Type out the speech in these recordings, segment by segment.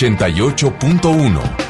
88.1.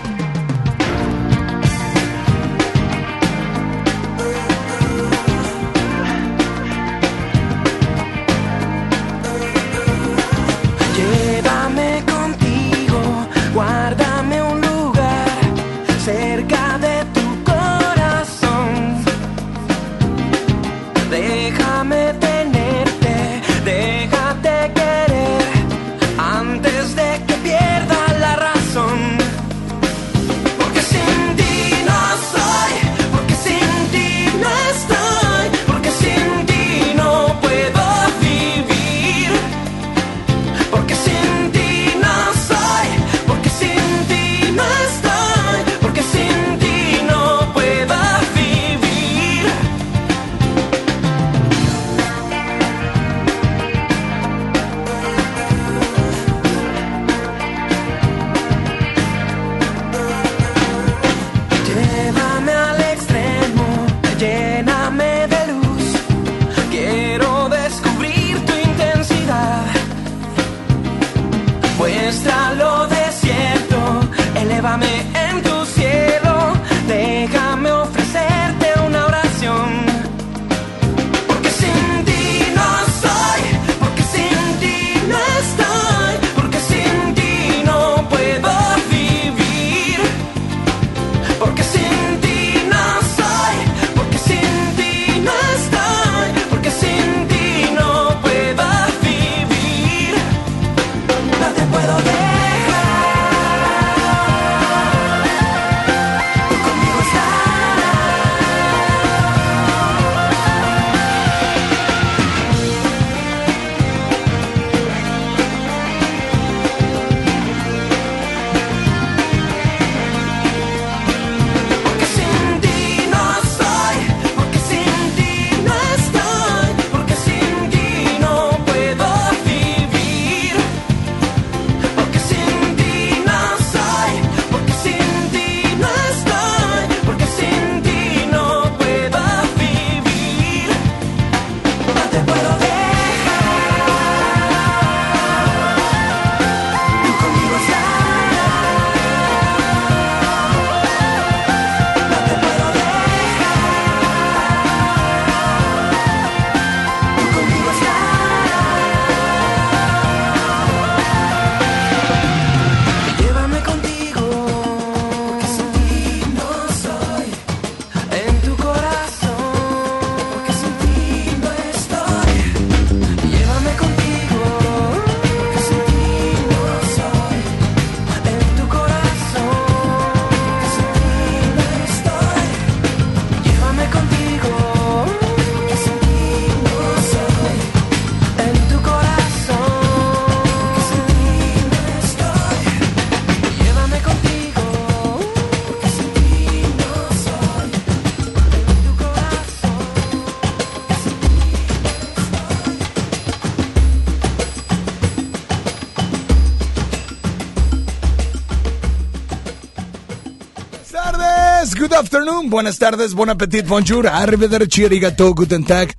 buenas tardes, buen appetit, bonjour, arrivederci, arigato, guten tag.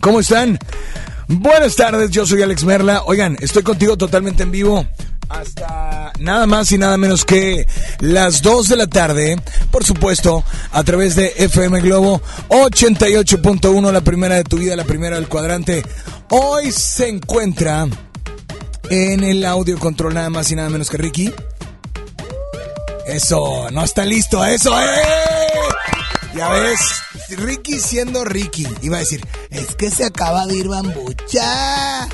¿Cómo están? Buenas tardes, yo soy Alex Merla. Oigan, estoy contigo totalmente en vivo hasta nada más y nada menos que las 2 de la tarde, por supuesto, a través de FM Globo 88.1, la primera de tu vida, la primera del cuadrante. Hoy se encuentra en el audio control nada más y nada menos que Ricky. Eso, no está listo, eso, ¡eh! Ya ves, Ricky siendo Ricky. Iba a decir, es que se acaba de ir bambucha.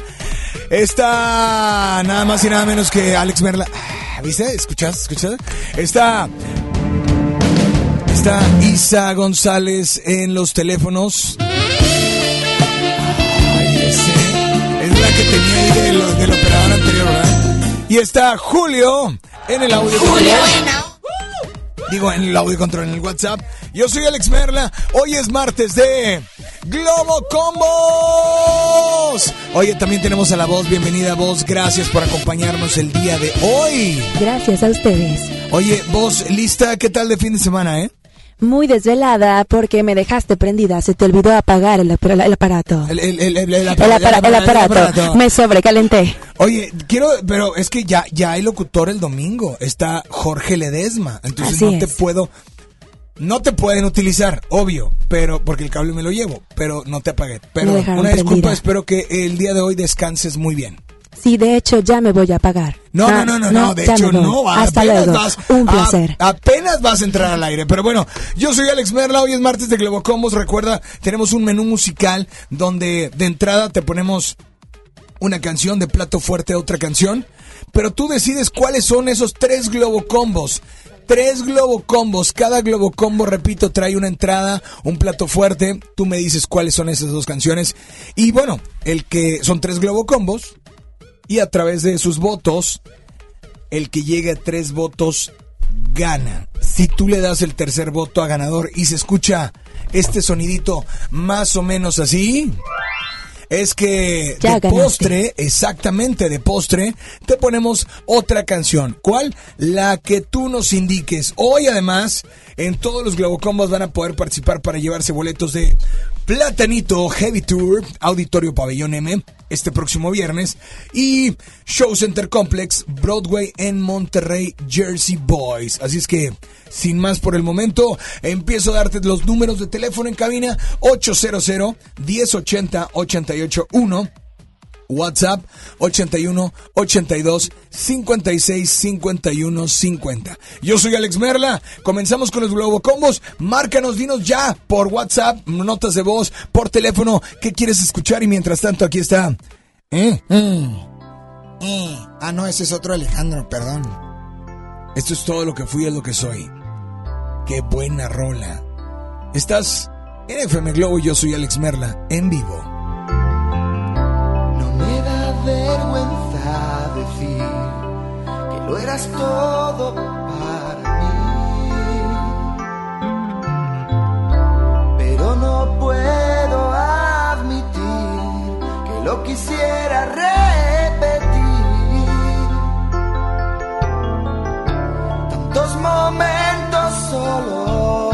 Está nada más y nada menos que Alex Merla. Ah, ¿Viste? ¿Escuchas? ¿Escuchas? Está. Está Isa González en los teléfonos. Ay, ese. Es la que tenía ahí del, del operador anterior, ¿verdad? Y está Julio en el audio. Julio, Digo, en el audio control, en el WhatsApp. Yo soy Alex Merla. Hoy es martes de Globo Combos. Oye, también tenemos a la voz. Bienvenida, voz. Gracias por acompañarnos el día de hoy. Gracias a ustedes. Oye, voz, lista. ¿Qué tal de fin de semana, eh? Muy desvelada porque me dejaste prendida. Se te olvidó apagar el, aparato. El, el, el, el, el aparato. Me sobrecalenté. Oye, quiero, pero es que ya, ya hay locutor el domingo. Está Jorge Ledesma. Entonces no te puedo. No te pueden utilizar, obvio, pero porque el cable me lo llevo, pero no te apagué. Pero una disculpa, espero que el día de hoy descanses muy bien. Sí, de hecho ya me voy a apagar. No, no, no, no, no, de hecho no. Hasta luego. Un placer. apenas vas a entrar al aire. Pero bueno, yo soy Alex Merla, hoy es martes de Globocombos. Recuerda, tenemos un menú musical donde de entrada te ponemos una canción, de plato fuerte otra canción. Pero tú decides cuáles son esos tres Globocombos tres globocombos. Cada globocombo, repito, trae una entrada, un plato fuerte. Tú me dices cuáles son esas dos canciones. Y bueno, el que son tres globocombos. Y a través de sus votos, el que llegue a tres votos gana. Si tú le das el tercer voto a ganador y se escucha este sonidito más o menos así es que de postre, exactamente de postre, te ponemos otra canción. ¿Cuál? La que tú nos indiques. Hoy además, en todos los Globocombos van a poder participar para llevarse boletos de Platanito Heavy Tour, Auditorio Pabellón M, este próximo viernes, y Show Center Complex, Broadway en Monterrey, Jersey Boys. Así es que, sin más por el momento, empiezo a darte los números de teléfono en cabina 800 1080 881 WhatsApp 81 82 56 51 50. Yo soy Alex Merla. Comenzamos con los Globo Combos. Márcanos, dinos ya por WhatsApp, notas de voz, por teléfono, qué quieres escuchar y mientras tanto aquí está. ¿Eh? ¿Eh? Ah, no, ese es otro Alejandro, perdón. Esto es todo lo que fui, es lo que soy. Qué buena rola. Estás en FM Globo, yo soy Alex Merla, en vivo. Vergüenza decir que lo eras todo para mí. Pero no puedo admitir que lo quisiera repetir. Tantos momentos solo,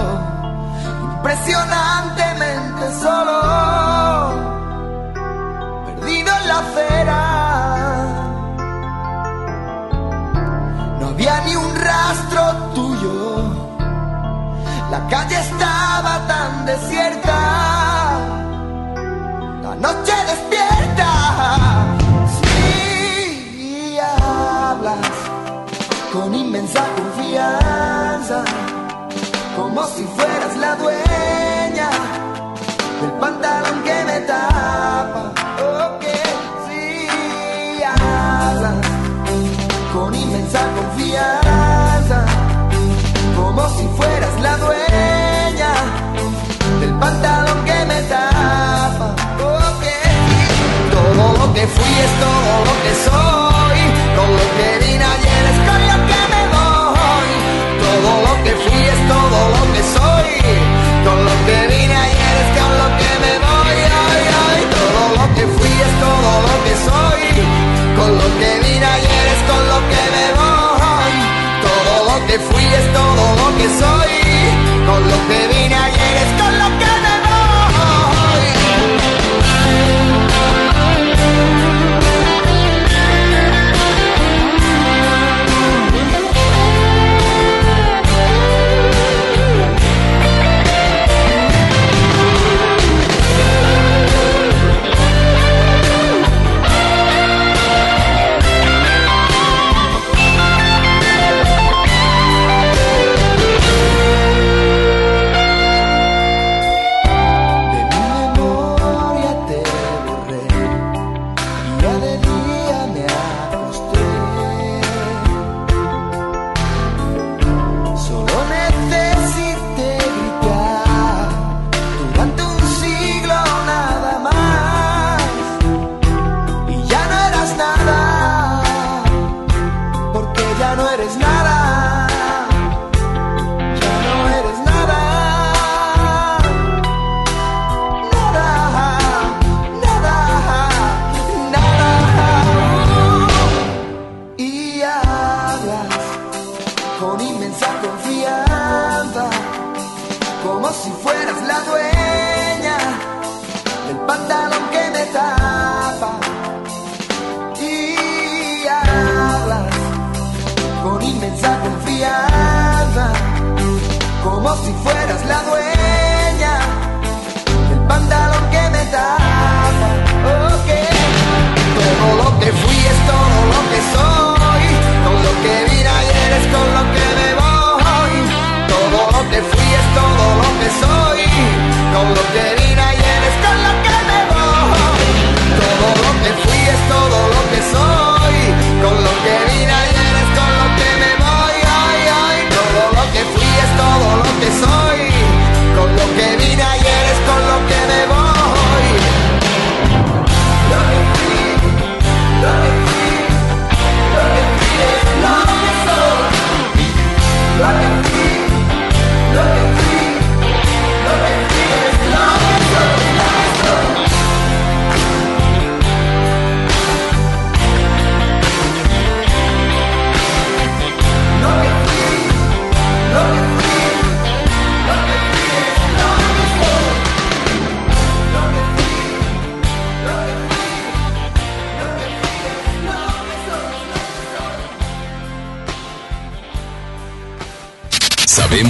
impresionantemente solo No había ni un rastro tuyo. La calle estaba tan desierta. La noche despierta. Si hablas con inmensa confianza, como si fueras la dueña del pantalón que me tapa. Pantalón que me tapa. Todo lo que fui es todo lo que soy, con lo que vine ayer es con lo que me voy. Todo lo que fui es todo lo que soy, con lo que vine ayer es con lo que me voy. Ay, ay, todo lo que fui es todo lo que soy, con lo que vine ayer es con lo que me voy que fui es todo lo que soy, con lo que vine ayer es con no lo quería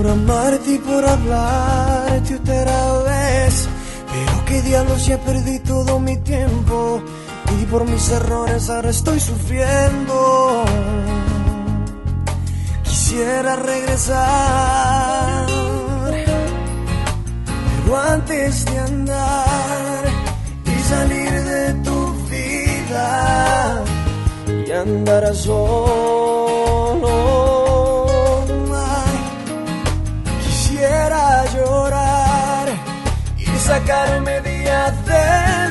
por amarte y por hablarte otra vez. Pero qué diablos ya perdí todo mi tiempo y por mis errores ahora estoy sufriendo. Quisiera regresar, pero antes de andar y salir de tu vida y andar a sol Sacarme media de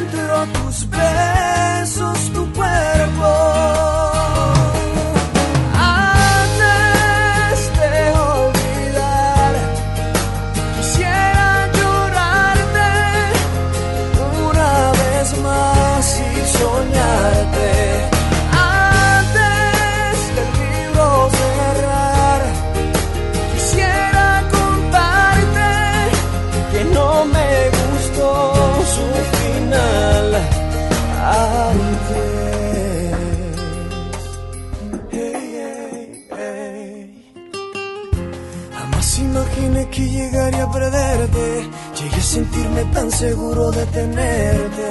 tan seguro de tenerte.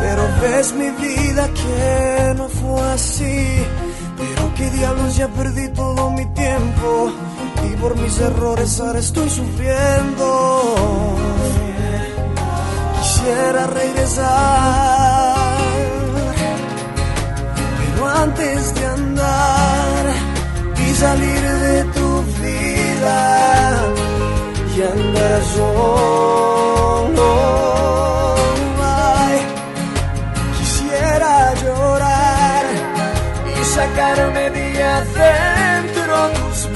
Pero ves mi vida que no fue así. Pero qué diablos ya perdí todo mi tiempo. Y por mis errores ahora estoy sufriendo. Quisiera regresar. Pero antes de andar y salir quisiera llorar y sacarme de adentro tus.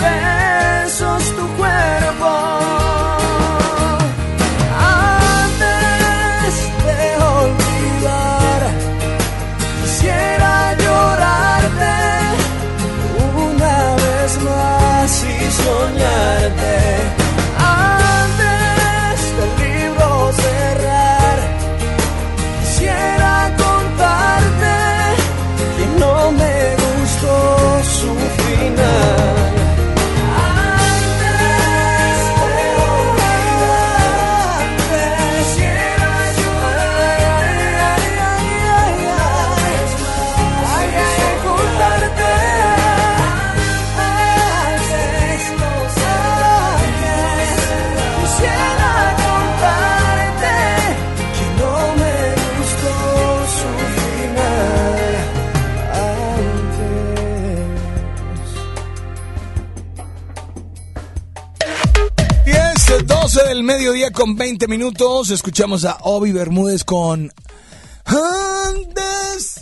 con 20 minutos. Escuchamos a Obi Bermúdez con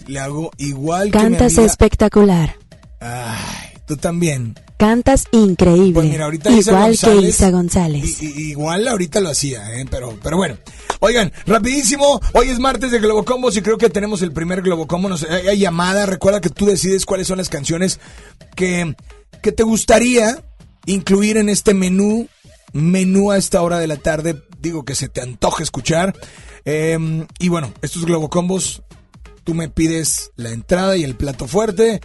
Le hago igual Cantas que mi amiga. espectacular. Ay, tú también. Cantas increíble. Pues mira, ahorita igual Isa González, que Isa González. Igual ahorita lo hacía, ¿eh? pero, pero bueno. Oigan, rapidísimo, hoy es martes de Globocombos y creo que tenemos el primer Globocombo. Nos, hay, hay llamada, recuerda que tú decides cuáles son las canciones que, que te gustaría incluir en este menú menú a esta hora de la tarde, digo que se te antoje escuchar. Eh, y bueno, estos Globocombos, tú me pides la entrada y el plato fuerte.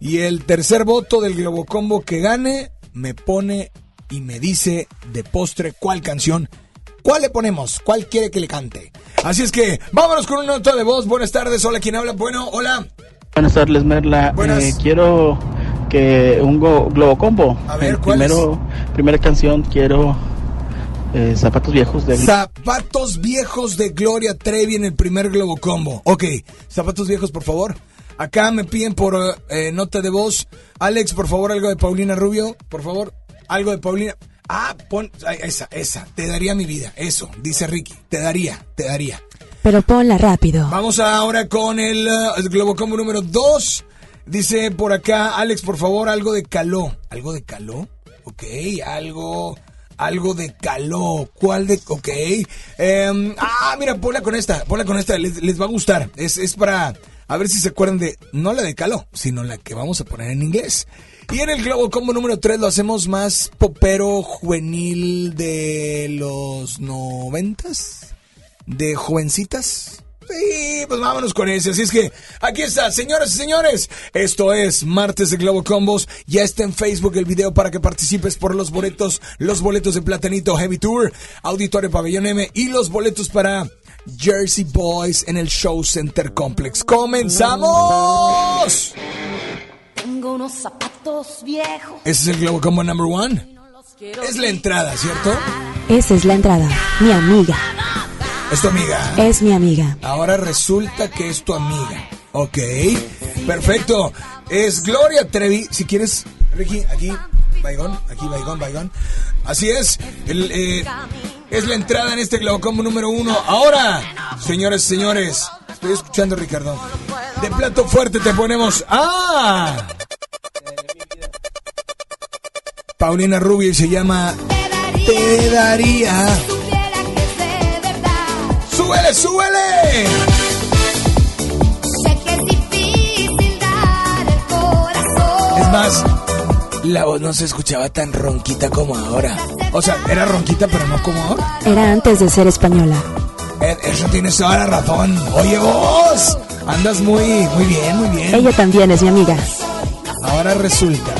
Y el tercer voto del Globocombo que gane me pone y me dice de postre cuál canción, cuál le ponemos, cuál quiere que le cante. Así es que vámonos con una nota de voz. Buenas tardes, hola, ¿quién habla? Bueno, hola. Buenas tardes, Merla. Buenas. Eh, quiero que un go- globo combo. A ver, El ¿cuál primero, primera canción quiero eh, Zapatos Viejos de Zapatos viejos de Gloria Trevi en el primer Globocombo. Ok, zapatos viejos, por favor. Acá me piden por eh, nota de voz. Alex, por favor, algo de Paulina Rubio. Por favor, algo de Paulina. Ah, pon esa, esa. Te daría mi vida. Eso, dice Ricky. Te daría, te daría. Pero ponla rápido. Vamos ahora con el, el Globocombo número 2. Dice por acá, Alex, por favor, algo de caló. ¿Algo de caló? Ok, algo, algo de caló. ¿Cuál de...? Ok. Em, ah, mira, ponla con esta, ponla con esta, les, les va a gustar. Es, es para, a ver si se acuerdan de, no la de caló, sino la que vamos a poner en inglés. Y en el Globocombo número 3 lo hacemos más popero juvenil de los noventas de jovencitas. Sí, pues vámonos con ese. Así es que aquí está, señoras y señores. Esto es Martes de Globo Combos. Ya está en Facebook el video para que participes por los boletos, los boletos de Platanito Heavy Tour, Auditorio Pabellón M y los boletos para Jersey Boys en el Show Center Complex. ¡Comenzamos! Tengo unos zapatos viejos. Ese es el Globo Combo number one. Es la entrada, ¿cierto? Esa es la entrada. Mi amiga. Es tu amiga. Es mi amiga. Ahora resulta que es tu amiga. Ok, perfecto. Es Gloria Trevi. Si quieres, Ricky, aquí, Baigón, aquí, Baigón, Baigón. Así es. el, eh, es la entrada en este Globocombo número uno. Ahora, señores, señores, estoy escuchando, Ricardo. De plato fuerte te ponemos. ¡Ah! Paulina Rubio y se llama Te daría. ¡Súbele, súbele! Sé que es difícil dar el corazón. Es más, la voz no se escuchaba tan ronquita como ahora. O sea, era ronquita, pero no como ahora. Era antes de ser española. Eh, Eso tienes toda la razón. Oye, vos, andas muy, muy bien, muy bien. Ella también es mi amiga. Ahora resulta.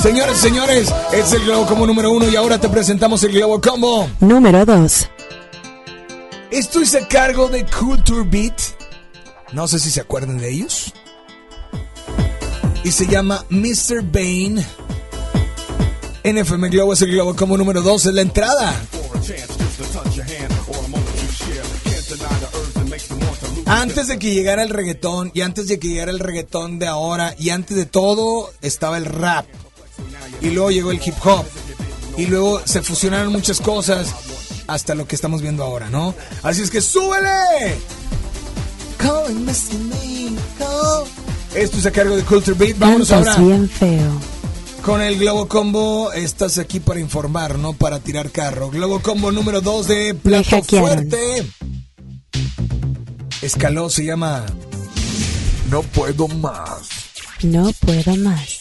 Señores, señores, es el Globo Combo número uno y ahora te presentamos el Globo Combo. Número 2. Esto es a cargo de Culture Beat. No sé si se acuerdan de ellos. Y se llama Mr. Bane. NFM Globo es el Globo como número 2 es la entrada. Antes de que llegara el reggaetón y antes de que llegara el reggaetón de ahora y antes de todo estaba el rap. Y luego llegó el hip hop. Y luego se fusionaron muchas cosas hasta lo que estamos viendo ahora, ¿no? Así es que súbele. Esto es a cargo de Culture Beat. Vámonos ahora bien feo. con el Globo Combo. Estás aquí para informar, no para tirar carro. Globo Combo número 2 de Plato. Fuerte. Escaló, se llama No puedo más. No puedo más.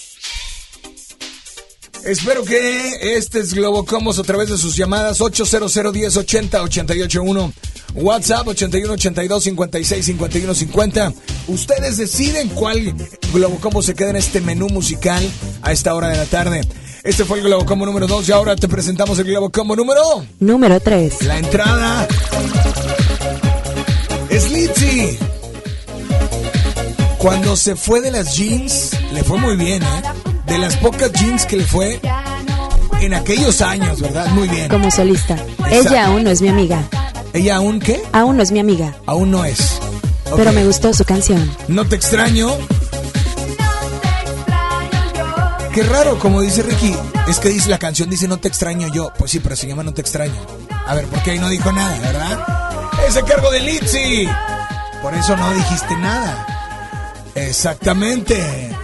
Espero que este es Globo Combos a través de sus llamadas 800 1080 881 WhatsApp 81 82 56 51 50. Ustedes deciden cuál Globo Combo se queda en este menú musical a esta hora de la tarde. Este fue el Globo Combo número 2 y ahora te presentamos el Globo Combo número Número 3. la entrada es Litzy. Cuando se fue de las jeans, le fue muy bien, ¿eh? De las pocas jeans que le fue en aquellos años, ¿verdad? Muy bien. Como solista. Ella aún no es mi amiga. ¿Ella aún qué? Aún no es mi amiga. Aún no es. Pero me gustó su canción. No te extraño. Qué raro, como dice Ricky. Es que dice la canción, dice no te extraño yo. Pues sí, pero se llama no te extraño. A ver, ¿por qué ahí no dijo nada, verdad? Es a cargo de Litzy. Por eso no dijiste nada. Exactamente.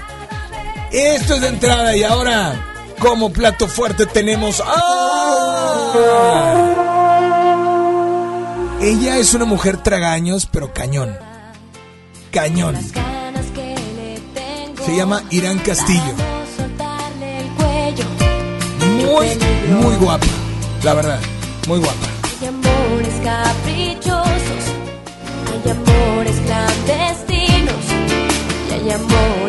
Esto es de entrada y ahora Como plato fuerte tenemos. Ella es una mujer tragaños, pero cañón. Cañón. Se llama Irán Castillo. Muy, muy guapa. La verdad, muy guapa. Hay amores caprichosos, hay amores clandestinos y hay amores.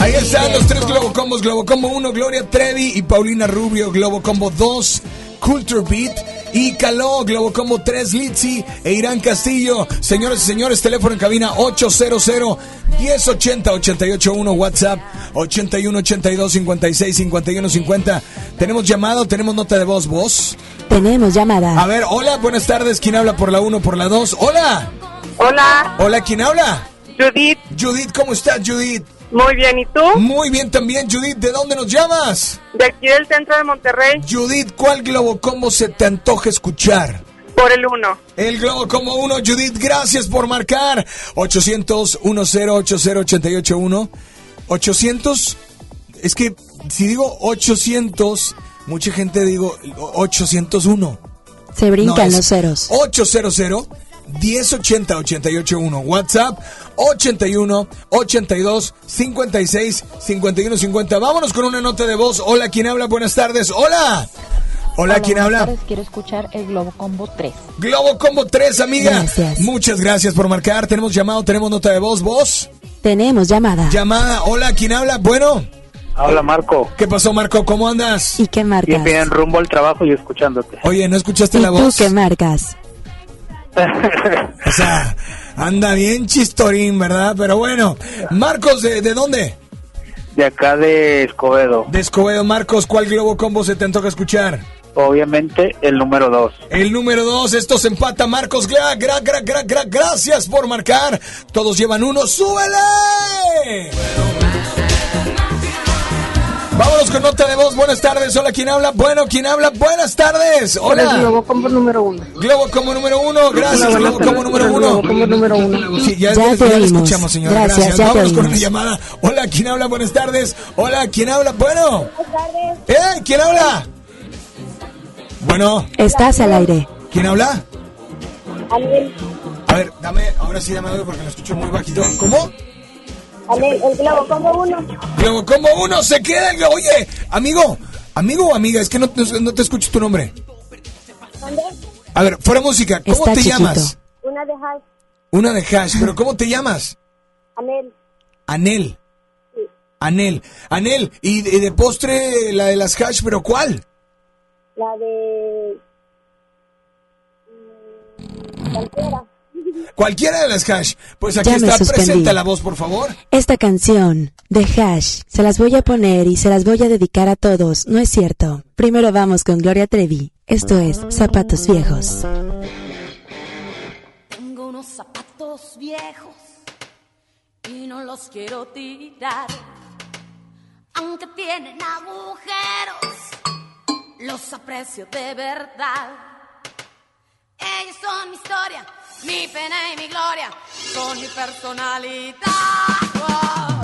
Ahí están los tres Globo Combos. Globo Combo 1, Gloria Trevi y Paulina Rubio. Globo Combo 2, Culture Beat. Y Caló, Globo Combo 3, Litzy e Irán Castillo. Señores y señores, teléfono en cabina 800-1080-881, WhatsApp 8182-56-5150. Tenemos llamado, tenemos nota de voz, voz. Tenemos llamada. A ver, hola, buenas tardes. ¿Quién habla por la 1, por la 2? Hola. Hola, Hola, ¿quién habla? Judith. Judith, ¿cómo estás, Judith? Muy bien, ¿y tú? Muy bien también, Judith. ¿De dónde nos llamas? De aquí del centro de Monterrey, Judith, ¿cuál globo combo se te antoja escuchar? por el 1. El globo como uno, Judith, gracias por marcar. 800 1080 800, es que si digo 800, mucha gente digo 801. Se brincan No, los ceros. 800 1080 881 WhatsApp 81 82 56 51 50. Vámonos con una nota de voz. Hola, ¿quién habla? Buenas tardes. Hola. Hola, ¿quién habla? tardes, quiero escuchar el Globo Combo 3. Globo Combo 3, amiga. Gracias. Muchas gracias por marcar. Tenemos llamado, tenemos nota de voz. ¿Vos? Tenemos llamada. Llamada. Hola, ¿quién habla? Bueno. Habla Marco. ¿Qué pasó, Marco? ¿Cómo andas? ¿Y qué marcas? Bien, bien, rumbo al trabajo y escuchándote. Oye, ¿no escuchaste ¿Y la tú voz? qué marcas? O sea, anda bien chistorín, ¿verdad? Pero bueno. Marcos, ¿de, de dónde? De acá de Escobedo. De Escobedo, Marcos. ¿Cuál Globo Combo se te antoja escuchar? Obviamente el número 2. El número dos, esto se empata, Marcos. Gra, gra, gra, gra, gra- gracias por marcar. Todos llevan uno. ¡Súbele! Vámonos con nota de voz. Buenas tardes. Hola, ¿quién habla? Bueno, ¿quién habla? Buenas tardes. Hola. Globo Combo número 1. Globo como número uno. Gracias, Hola, Globo buenas como tardes, número uno. Globo Combo número 1. Sí, ya, oímos. escuchamos, señora. Gracias, Gracias. ya te Vámonos con una llamada. Hola, ¿quién habla? Buenas tardes. Hola, ¿quién habla? Bueno. ¡Eh! ¿Quién habla? Bueno, Estás al aire. ¿quién habla? A ver, dame, ahora sí dame algo porque lo escucho muy bajito. ¿Cómo? El Globo Combo 1. Globo como uno se queda. el- Oye, amigo, amigo o amiga, es que no, no- no te escucho tu nombre. A ver, fuera música, ¿cómo Está te chiquito. llamas? Una de Hash. Una de hash, pero ¿cómo te llamas? Anel. Anel. Anel. Anel, y de, de postre la de las hash, pero ¿cuál? La de. Cualquiera. Cualquiera de las hash. Pues aquí Ya está, presenta la voz, por favor. Esta canción de Hash se las voy a poner y se las voy a dedicar a todos. No es cierto. Primero vamos con Gloria Trevi. Esto es Zapatos Viejos. Tengo unos zapatos viejos y no los quiero tirar. Aunque tienen agujeros, los aprecio de verdad. Ellos son mi historia, mi pena y mi gloria, son mi personalidad. Oh,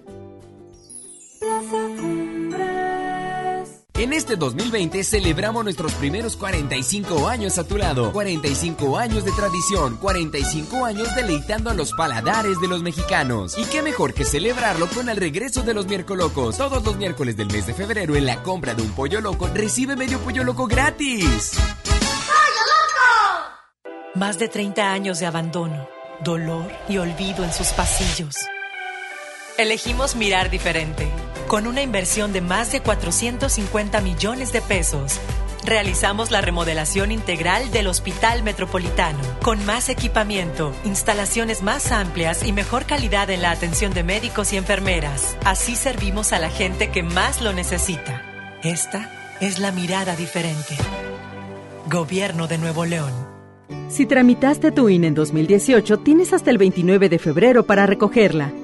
2020 celebramos nuestros primeros 45 años a tu lado. 45 años de tradición, 45 años deleitando a los paladares de los mexicanos. Y qué mejor que celebrarlo con el regreso de los miércolocos. Todos los miércoles del mes de febrero en la compra de un pollo loco recibe medio pollo loco gratis. ¡Pollo loco! Más de 30 años de abandono, dolor y olvido en sus pasillos. Elegimos mirar diferente con una inversión de más de 450 millones de pesos. Realizamos la remodelación integral del Hospital Metropolitano, con más equipamiento, instalaciones más amplias y mejor calidad en la atención de médicos y enfermeras. Así servimos a la gente que más lo necesita. Esta es la mirada diferente. Gobierno de Nuevo León. Si tramitaste tu INE en 2018, tienes hasta el 29 de febrero para recogerla.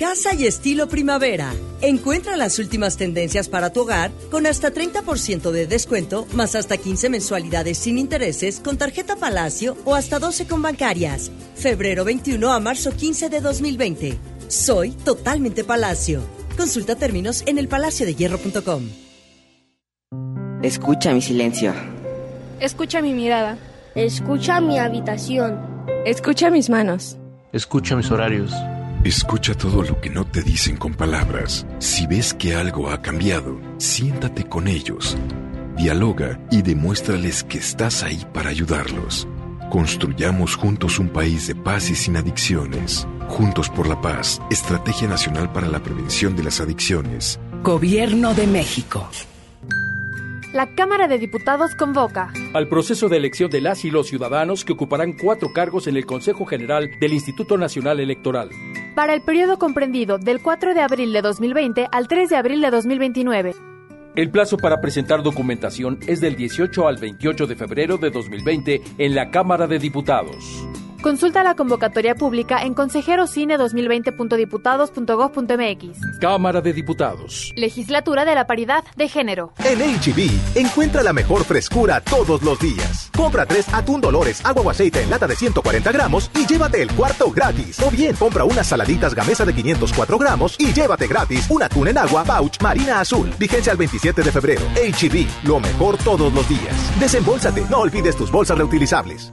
Casa y estilo primavera. Encuentra las últimas tendencias para tu hogar con hasta 30% de descuento, más hasta 15 mensualidades sin intereses con tarjeta Palacio o hasta 12 con bancarias. Febrero 21 a marzo 15 de 2020. Soy totalmente Palacio. Consulta términos en elpalaciodehierro.com. Escucha mi silencio. Escucha mi mirada. Escucha mi habitación. Escucha mis manos. Escucha mis horarios. Escucha todo lo que no te dicen con palabras. Si ves que algo ha cambiado, siéntate con ellos. Dialoga y demuéstrales que estás ahí para ayudarlos. Construyamos juntos un país de paz y sin adicciones. Juntos por la paz, Estrategia Nacional para la Prevención de las Adicciones. Gobierno de México. La Cámara de Diputados convoca al proceso de elección de las y los ciudadanos que ocuparán cuatro cargos en el Consejo General del Instituto Nacional Electoral. Para el periodo comprendido del 4 de abril de 2020 al 3 de abril de 2029. El plazo para presentar documentación es del 18 al 28 de febrero de 2020 en la Cámara de Diputados. Consulta la convocatoria pública en consejerocine2020.diputados.gov.mx. Cámara de Diputados. Legislatura de la Paridad de Género. En HB, encuentra la mejor frescura todos los días. Compra tres atún Dolores, agua o aceite en lata de 140 gramos y llévate el cuarto gratis. O bien, compra unas saladitas gamesa de 504 gramos y llévate gratis un atún en agua pouch marina azul. Vigencia al 27 de febrero. HB, lo mejor todos los días. Desembolsate, no olvides tus bolsas reutilizables.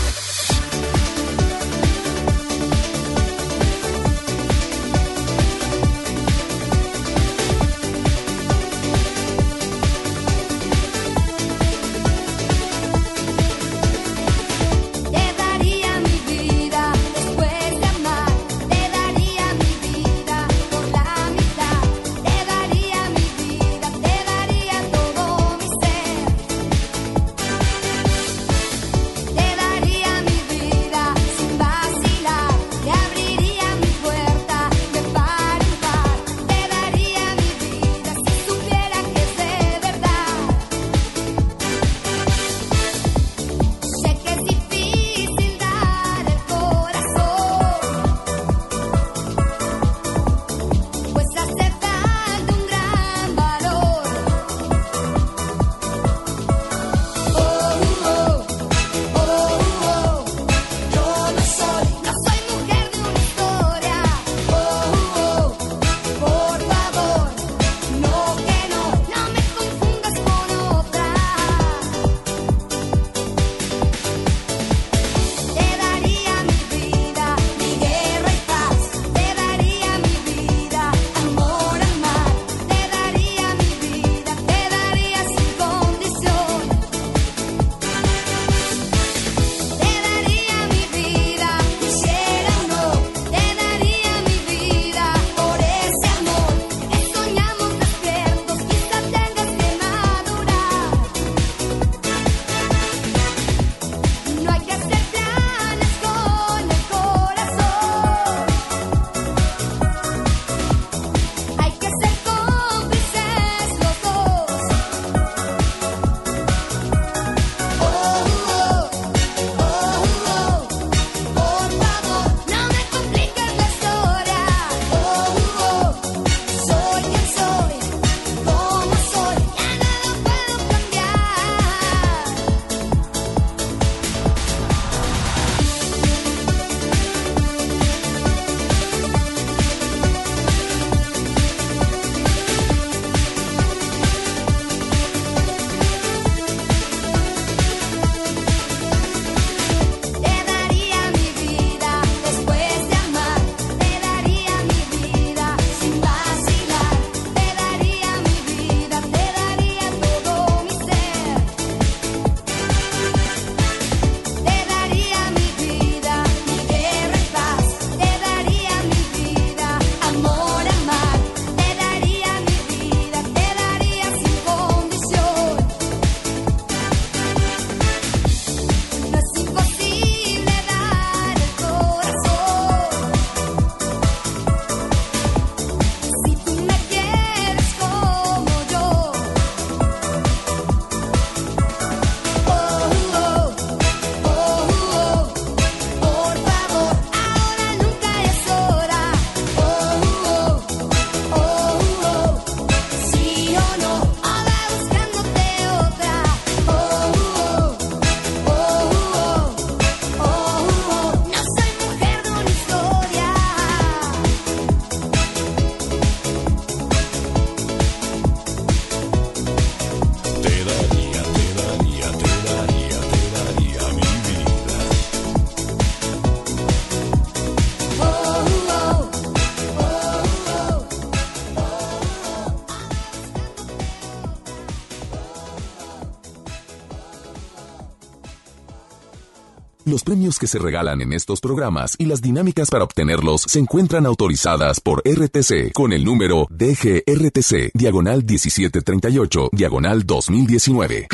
Los premios que se regalan en estos programas y las dinámicas para obtenerlos se encuentran autorizadas por RTC con el número DGRTC, diagonal 1738, diagonal 2019.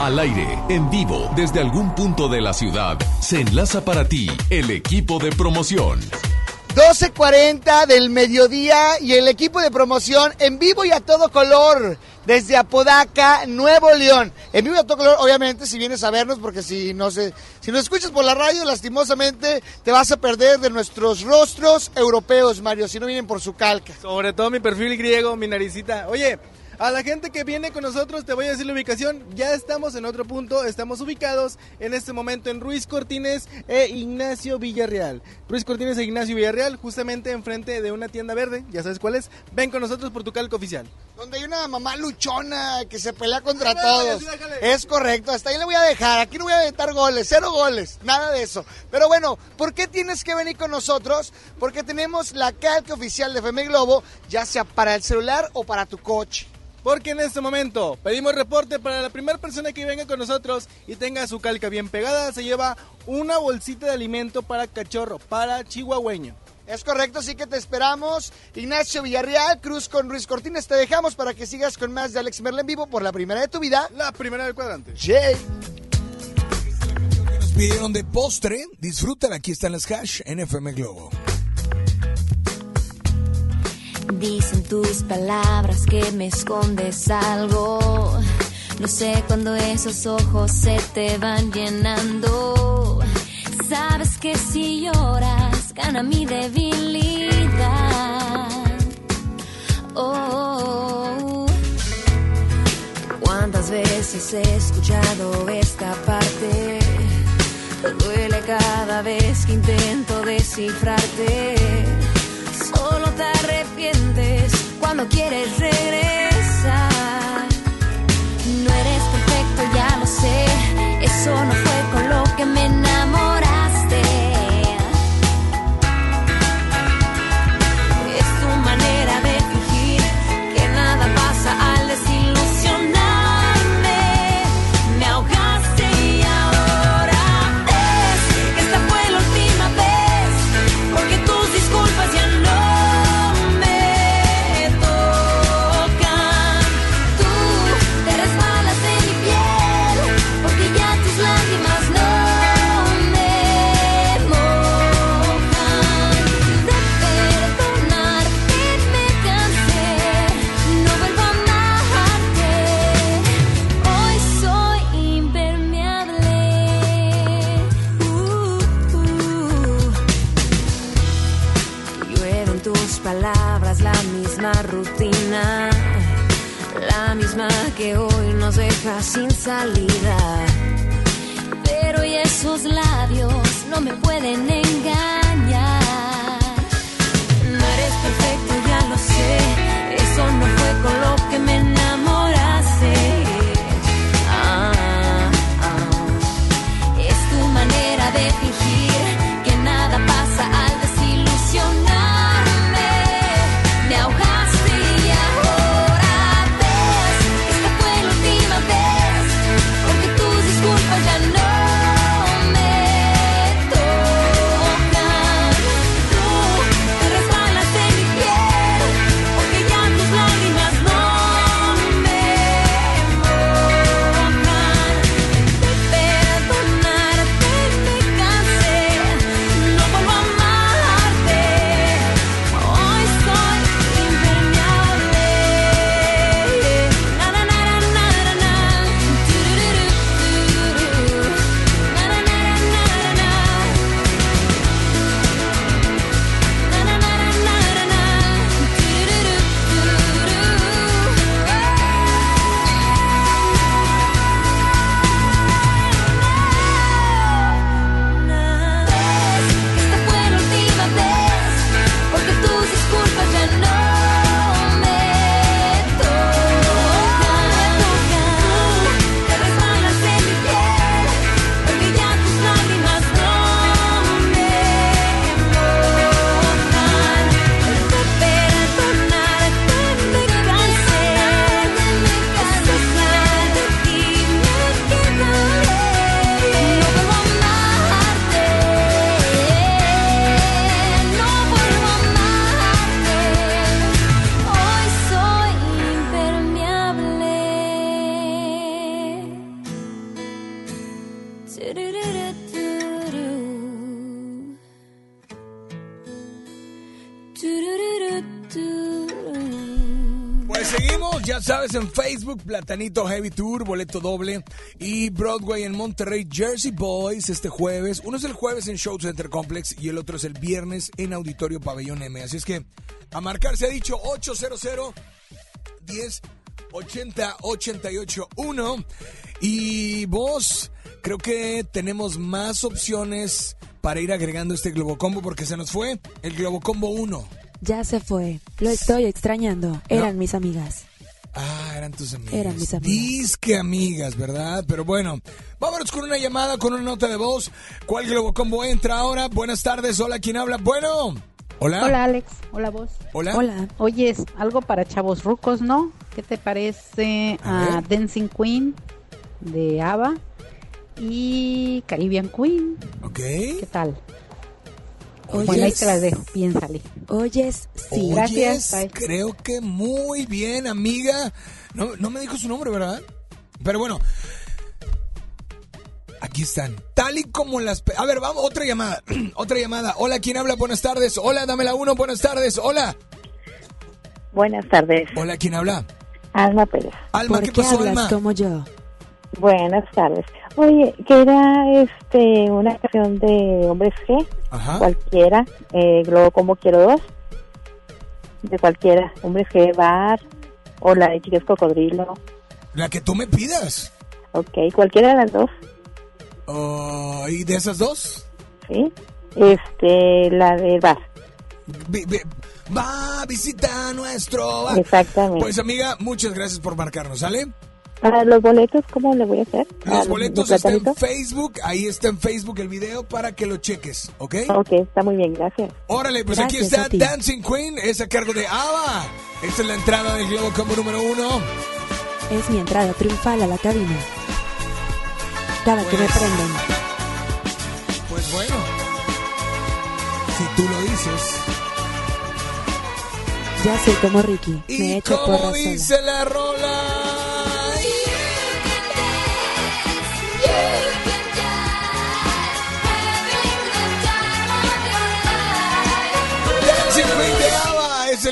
Al aire, en vivo, desde algún punto de la ciudad, se enlaza para ti el equipo de promoción. 12.40 del mediodía y el equipo de promoción en vivo y a todo color desde Apodaca, Nuevo León. En vivo a color, obviamente, si vienes a vernos, porque si no sé, si nos escuchas por la radio, lastimosamente te vas a perder de nuestros rostros europeos, Mario, si no vienen por su calca. Sobre todo mi perfil griego, mi naricita. Oye, a la gente que viene con nosotros te voy a decir la ubicación. Ya estamos en otro punto, estamos ubicados en este momento en Ruiz Cortines e Ignacio Villarreal. Ruiz Cortines e Ignacio Villarreal, justamente enfrente de una tienda verde, ya sabes cuál es. Ven con nosotros por tu calco oficial. Donde hay una mamá luchona que se pelea contra todos. Es correcto, hasta ahí le voy a dejar. Aquí no voy a aventar goles, cero goles, nada de eso. Pero bueno, ¿por qué tienes que venir con nosotros? Porque tenemos la calca oficial de FM Globo, ya sea para el celular o para tu coche. Porque en este momento pedimos reporte para la primera persona que venga con nosotros y tenga su calca bien pegada. Se lleva una bolsita de alimento para cachorro, para chihuahueño. Es correcto, así que te esperamos. Ignacio Villarreal, Cruz con Ruiz Cortines. Te dejamos para que sigas con más de Alex Merla en vivo por la primera de tu vida. La primera del cuadrante. Jay. Nos pidieron de postre. Disfrutan, aquí están las hash en FM Globo. Dicen tus palabras que me escondes algo. No sé cuando esos ojos se te van llenando. Sabes que si lloras gana mi debilidad. Oh, ¿cuántas veces he escuchado esta parte? Te duele cada vez que intento descifrarte. Arrepientes cuando quieres regresar. Salida. Pero y esos labios no me pueden engañar. No eres perfecto, ya lo sé. Eso no fue con lo Facebook, Platanito Heavy Tour, boleto doble. Y Broadway en Monterrey, Jersey Boys, este jueves. Uno es el jueves en Show Center Complex y el otro es el viernes en Auditorio Pabellón M. Así es que a marcar se ha dicho 800 10 80 88 1. Y vos, creo que tenemos más opciones para ir agregando este Globocombo porque se nos fue el Globocombo 1. Ya se fue. Lo estoy extrañando. Eran mis amigas. Ah, eran tus amigas. Eran mis amigas. Disque amigas, ¿verdad? Pero bueno, vámonos con una llamada, con una nota de voz. ¿Cuál Globocombo entra ahora? Buenas tardes, hola, ¿quién habla? Bueno. Hola. Hola Alex, hola vos. Hola. Hola. Oye, es algo para chavos rucos, ¿no? ¿Qué te parece A. Dancing Queen de ABBA y Caribbean Queen? Ok. ¿Qué tal? Oyes. Bueno, ahí te las dejo, piénsale. Oyes, sí. Gracias, bye. creo que muy bien, amiga. No, no me dijo su nombre, ¿verdad? Pero bueno. Aquí están. Tal y como las... A ver, vamos, otra llamada. otra llamada. Hola, ¿quién habla? Buenas tardes. Hola, dame la uno. Buenas tardes. Hola. Buenas tardes, Hola, ¿quién habla? Alma Pérez. Alma, ¿Por ¿qué qué pasó, hablas Alma? como yo? Buenas tardes. Oye, que era este una canción de Hombres G, Ajá. cualquiera, eh, Globo Como Quiero Dos, de cualquiera, Hombres G, Bar, o la de Chicas Cocodrilo, La que tú me pidas. ok, cualquiera de las dos, Oh, ¿Y de esas dos? ¿sí? Este, la de Bar, Vi- vi- Va, visita nuestro bar. Exactamente. Pues amiga, muchas gracias por marcarnos, ¿sale? Para los boletos, ¿cómo le voy a hacer? ¿A Los boletos están en? Facebook, ahí está en Facebook el video para que lo cheques, ¿ok? Ok, está muy bien, gracias. Órale, pues aquí está. Dancing Queen, es a cargo de Ava. Esta es la entrada del Globo como número uno. Es mi entrada triunfal a la cabina. Cada que me Pues- prenden. Pues bueno, si tú lo dices. Ya soy como Ricky. Me Y echo como porras sola. dice la rola.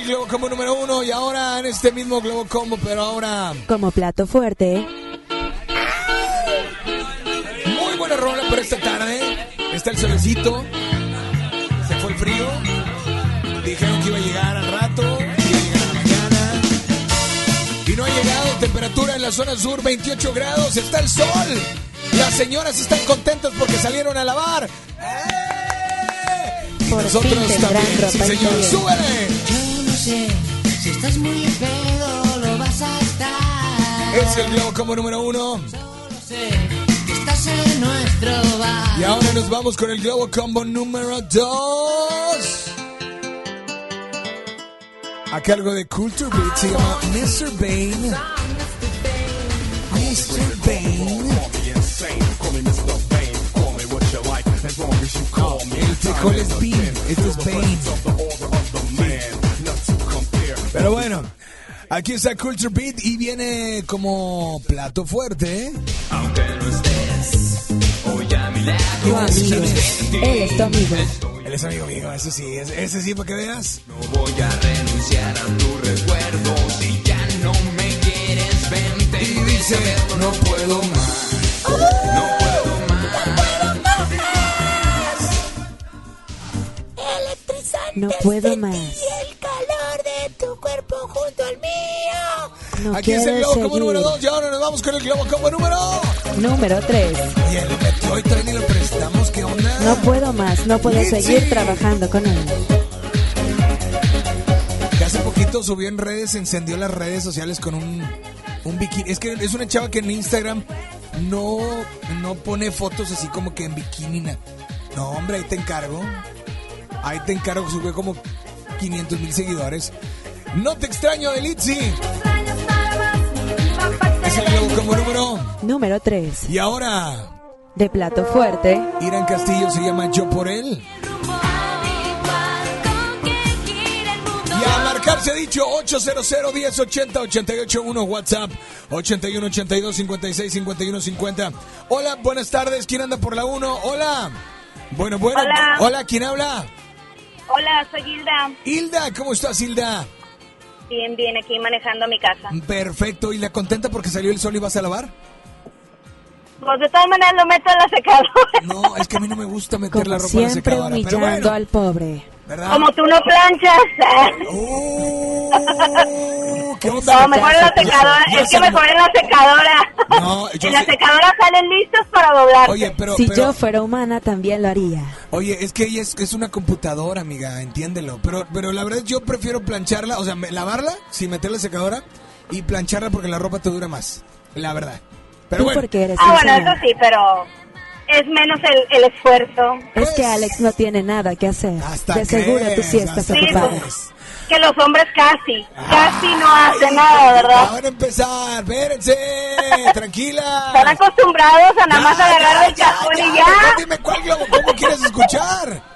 El Globo Combo número uno y ahora en este mismo Globo Combo, pero ahora Como plato fuerte, muy buena rola para esta tarde. Está el solecito, se fue el frío, dijeron que iba a llegar al rato, que iba a llegar a la mañana y no ha llegado. Temperatura en la zona sur 28 grados, está el sol. Las señoras están contentas porque salieron a lavar. ¡Eh! Y Por nosotros también, sí señor, súbele. Sé si estás muy pedo, lo vas a estar. Es el Globo como número uno. Solo sé que estás en nuestro bar. Y ahora nos vamos con el Globo Combo número 2. A cargo de Culture Beat se llama Mr. Bane. Mr. Bane. El frijol es Bean, esto es Bane. Pero bueno, aquí está Culture Beat y viene como plato fuerte. ¿eh? Aunque no estés hoy a mi lado. tu amigo. Él es tu amigo. Él es amigo mío, eso sí, ese ese sí para que veas. No voy a renunciar a tu recuerdo. Si ya no me quieres, vente y dice: No puedo más. No puedo No puedo más. el calor tu cuerpo junto al mío. No Aquí es el Globo como seguir. número 2 y ahora nos vamos con el Globo como número. Número 3. Y él metió y todavía ni lo prestamos, ¿qué onda? No puedo más, no puedo seguir trabajando con él. Que hace poquito subió en redes, encendió las redes sociales con un, un bikini. Es que es una chava que en Instagram no, no pone fotos así como que en bikini. No, hombre, ahí te encargo. Ahí te encargo, subió como 500 mil seguidores. No te extraño de Litzy. Es el como número. Número 3. Y ahora, De plato fuerte, Irán Castillo se llama Yo por él. Y a marcar se ha dicho 800 1080 881 WhatsApp 81 82 56 51 50. Hola, buenas tardes. ¿Quién anda por la 1? Hola. Bueno, bueno. Hola. Hola, ¿quién habla? Hola, soy Hilda. Hilda, ¿cómo estás, Hilda? Bien, bien aquí manejando a mi casa. Perfecto. ¿Y la contenta porque salió el sol y vas a lavar? Pues de todas maneras lo meto en la secadora. No, es que a mí no me gusta meter la Como ropa en la siempre secadora. Pero humillando bueno, al pobre. ¿Verdad? Como tú no planchas. Oh, ¿Qué onda? No, mejor en la secadora. Ya Es que me- mejor en la secadora. No, yo En la sé- secadora salen listos para doblar. Oye, pero, si pero- yo fuera humana, también lo haría. Oye, es que ella es, es una computadora, amiga, entiéndelo. Pero, pero la verdad yo prefiero plancharla, o sea, lavarla sin meterla en la secadora y plancharla porque la ropa te dura más. La verdad. Pero Tú bueno. porque eres Ah, bueno, eso sí, pero es menos el, el esfuerzo. Es que Alex no tiene nada que hacer. Hasta De seguro tú sí estás ocupada. crees. Que los hombres casi, casi no hacen nada, ¿verdad? Van a empezar, espérense, tranquila. Están acostumbrados a nada más Ya, agarrar ya, el cajón ya, y ya, ya. mejor Dime cuál globo, ¿cómo quieres escuchar?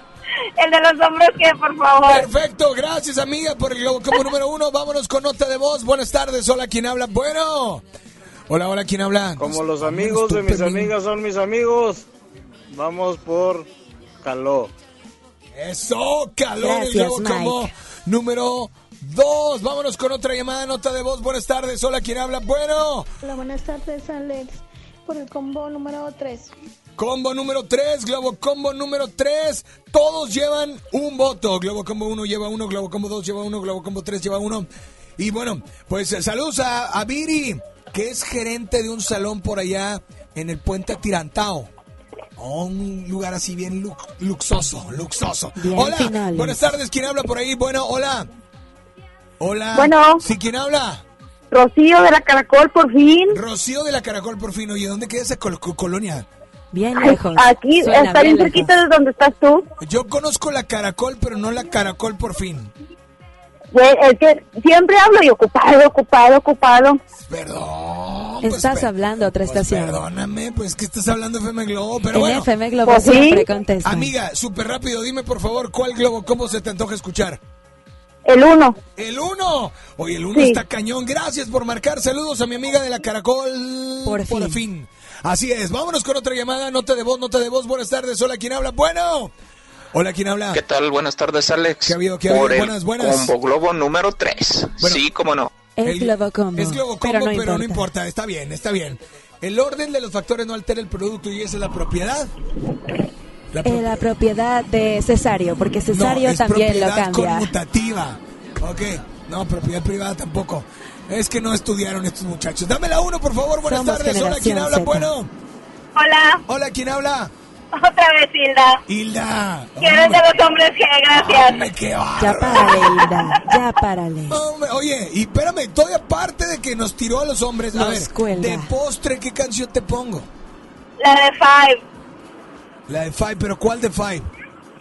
El de los hombres que, por favor. Perfecto, gracias amiga por el globo como número uno. Vámonos con nota de voz. Buenas tardes, hola, ¿quién habla? Bueno. Hola, hola, ¿quién habla? Como los amigos de mis amigas son mis amigos, vamos por Caló. Eso, calor el Gracias, globo como Mike. número dos. Vámonos con otra llamada, nota de voz. Buenas tardes, hola, ¿quién habla? Bueno. Hola, buenas tardes, Alex. Por el combo número 3. Combo número 3, Globo Combo número 3. Todos llevan un voto. Globo Combo 1 lleva uno, Globo Combo 2 lleva uno, Globo Combo 3 lleva uno. Y bueno, pues eh, saludos a, a Viri, que es gerente de un salón por allá en el puente Atirantao. Oh, un lugar así bien lu- luxoso, luxoso. Bien hola, finales. buenas tardes, ¿quién habla por ahí? Bueno, hola. Hola. Bueno. ¿Sí, quién habla? Rocío de la Caracol, por fin. Rocío de la Caracol, por fin. Oye, ¿dónde queda esa col- co- colonia? Bien Ay, Aquí está bien cerquita de donde estás tú. Yo conozco la Caracol, pero no la Caracol por fin. Güey, Es que siempre hablo y ocupado, ocupado, ocupado. Perdón. Estás hablando a otra estación. Perdóname, pues que estás hablando FM Globo, pero En bueno. FM Globo Pues sí. siempre contestan. Amiga, súper rápido, dime por favor, ¿cuál Globo? ¿Cómo se te antoja escuchar? El uno. El uno. Oye, el uno Sí. está cañón. Gracias por marcar. Saludos a mi amiga de la Caracol. Por fin. Así es. Vámonos con otra llamada. Nota de voz, nota de voz. Buenas tardes. Hola, ¿quién habla? Bueno. Hola, ¿quién habla? ¿Qué tal? Buenas tardes, Alex. ¿Qué ha habido? ¿Qué ha habido? Por Buenas, buenas. Combo Globo número 3. sí, cómo no. Es El- Globo Combo. Es Globo pero Combo, no pero no importa. importa. Está bien, está bien. El orden de los factores no altera el producto y esa es la propiedad. La Eh, la propiedad de Cesario, porque Cesario no, es también lo propiedad cambia. conmutativa. Ok, no, propiedad privada tampoco. Es que no estudiaron estos muchachos. Dame la uno, por favor. Buenas Somos tardes. Hola, ¿quién habla? Z. Bueno. Hola, Hola, ¿quién habla? Otra vez Hilda. Hilda. Que eres de los hombres que, gracias. Hombre, qué Ya párale, Hilda. Ya párale. Hombre, oye, y espérame, todavía aparte de que nos tiró a los hombres, a Nos ver, cuelga. de postre, ¿qué canción te pongo? La de Five. La de Five, pero ¿cuál de Five?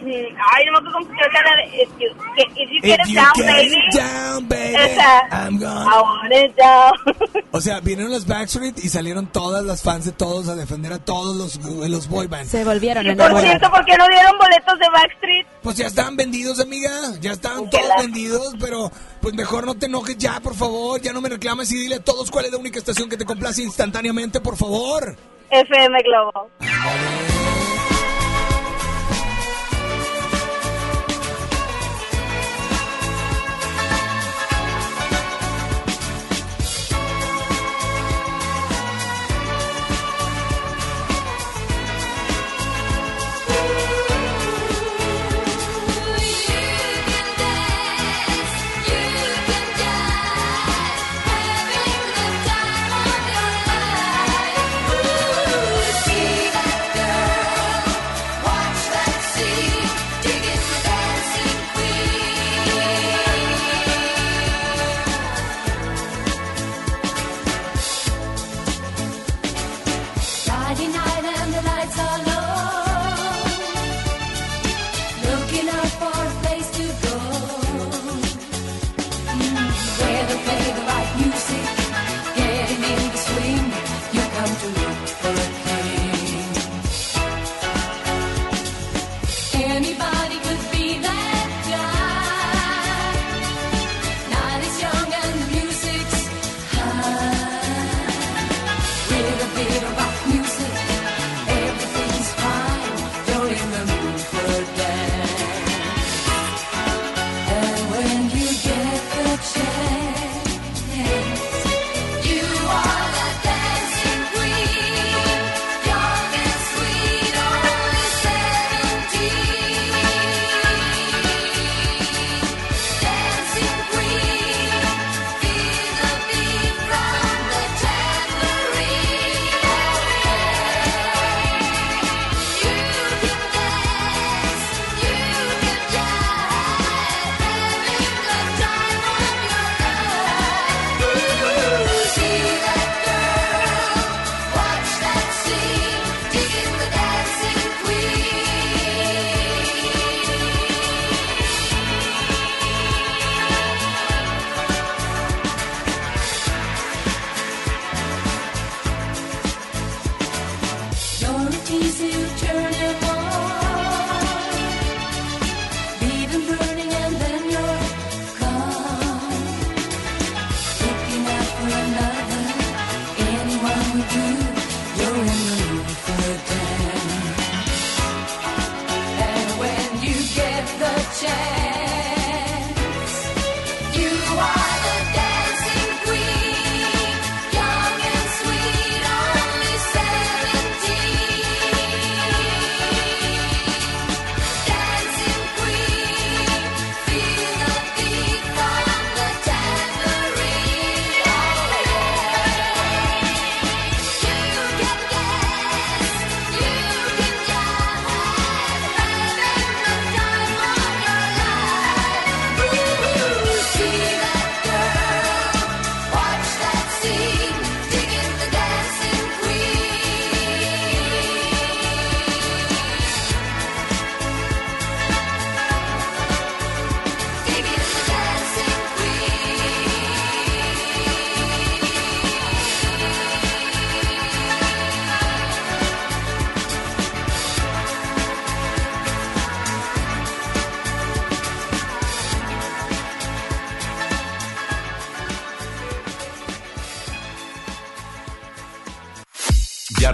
Mm, Ay, no me acuerdo cómo se llama la de If You, if you If Get It Down, get Baby. down, baby, Esa. I'm gone. I want it down. O sea, vinieron los Backstreet y salieron todas las fans de todos a defender a todos los, los boy bands. Se volvieron Y por cierto, ¿por qué no dieron boletos de Backstreet? Pues ya estaban vendidos, amiga. Ya estaban todos vendidos, pero pues mejor no te enojes ya, por favor. Ya no me reclames y dile a todos cuál es la única estación que te complace instantáneamente, por favor. FM Globo.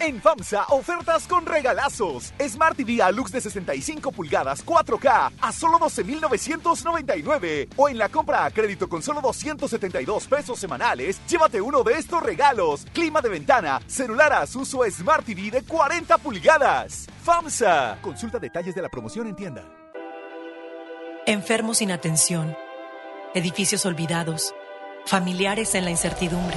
En FAMSA, ofertas con regalazos. Smart TV Alux de 65 pulgadas 4K a solo 12,999. O en la compra a crédito con solo 272 pesos semanales, llévate uno de estos regalos. Clima de ventana, celular Asus o Smart TV de 40 pulgadas. FAMSA. Consulta detalles de la promoción en tienda. Enfermos sin atención, edificios olvidados, familiares en la incertidumbre.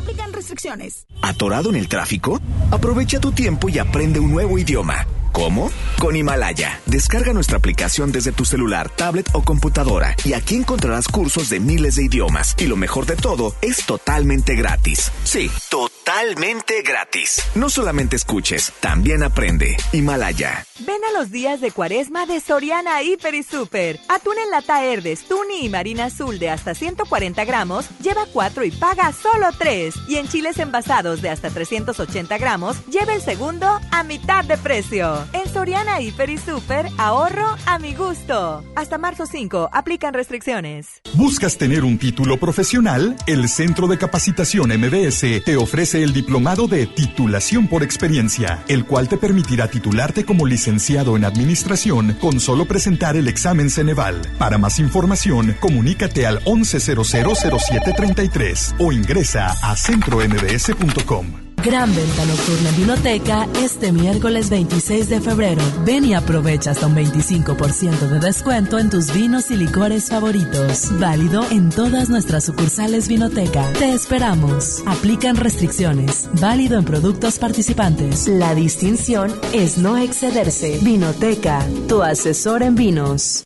Aplican restricciones. ¿Atorado en el tráfico? Aprovecha tu tiempo y aprende un nuevo idioma. ¿Cómo? Con Himalaya. Descarga nuestra aplicación desde tu celular, tablet o computadora y aquí encontrarás cursos de miles de idiomas. Y lo mejor de todo, es totalmente gratis. Sí, totalmente gratis. No solamente escuches, también aprende. Himalaya. Ven a los días de cuaresma de Soriana Hiper y Super. Atún en lata Herdes, Tuni y Marina Azul de hasta 140 gramos, lleva 4 y paga solo 3. Y en chiles envasados de hasta 380 gramos, lleva el segundo a mitad de precio. En Soriana Hiper y Super, ahorro a mi gusto. Hasta marzo 5, aplican restricciones. ¿Buscas tener un título profesional? El Centro de Capacitación MBS te ofrece el diplomado de titulación por experiencia, el cual te permitirá titularte como licenciado en administración con solo presentar el examen Ceneval. Para más información, comunícate al 11000733 o ingresa a centrombs.com. Gran venta nocturna en Vinoteca este miércoles 26 de febrero. Ven y aprovecha hasta un 25% de descuento en tus vinos y licores favoritos. Válido en todas nuestras sucursales Vinoteca. Te esperamos. Aplican restricciones. Válido en productos participantes. La distinción es no excederse. Vinoteca, tu asesor en vinos.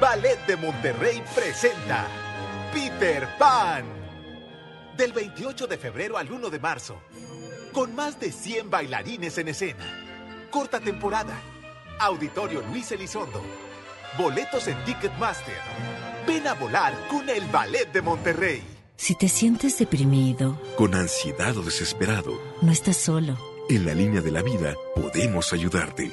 Ballet de Monterrey presenta Peter Pan. Del 28 de febrero al 1 de marzo. Con más de 100 bailarines en escena. Corta temporada. Auditorio Luis Elizondo. Boletos en Ticketmaster. Ven a volar con el Ballet de Monterrey. Si te sientes deprimido, Con ansiedad o desesperado, no estás solo. en la línea de la vida podemos ayudarte.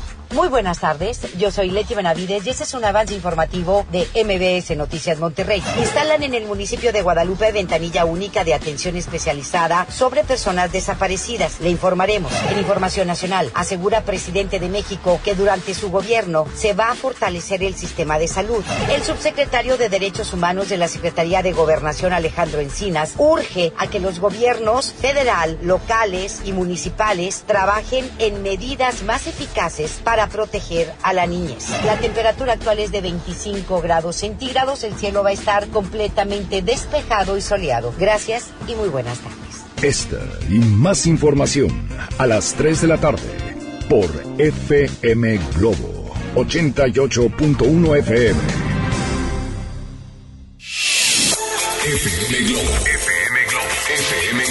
Muy buenas tardes, yo soy Leti Benavides y este es un avance informativo de MBS Noticias Monterrey. Instalan en el municipio de Guadalupe ventanilla única de atención especializada sobre personas desaparecidas. Le informaremos en Información Nacional. Asegura presidente de México que durante su gobierno se va a fortalecer el sistema de salud. El subsecretario de Derechos Humanos de la Secretaría de Gobernación Alejandro Encinas urge a que los gobiernos federal, locales y municipales trabajen en medidas más eficaces para proteger a la niñez. La temperatura actual es de 25 grados centígrados. El cielo va a estar completamente despejado y soleado. Gracias y muy buenas tardes. Esta y más información a las 3 de la tarde por FM Globo 88.1 FM. FM Globo. FM Globo. FM Globo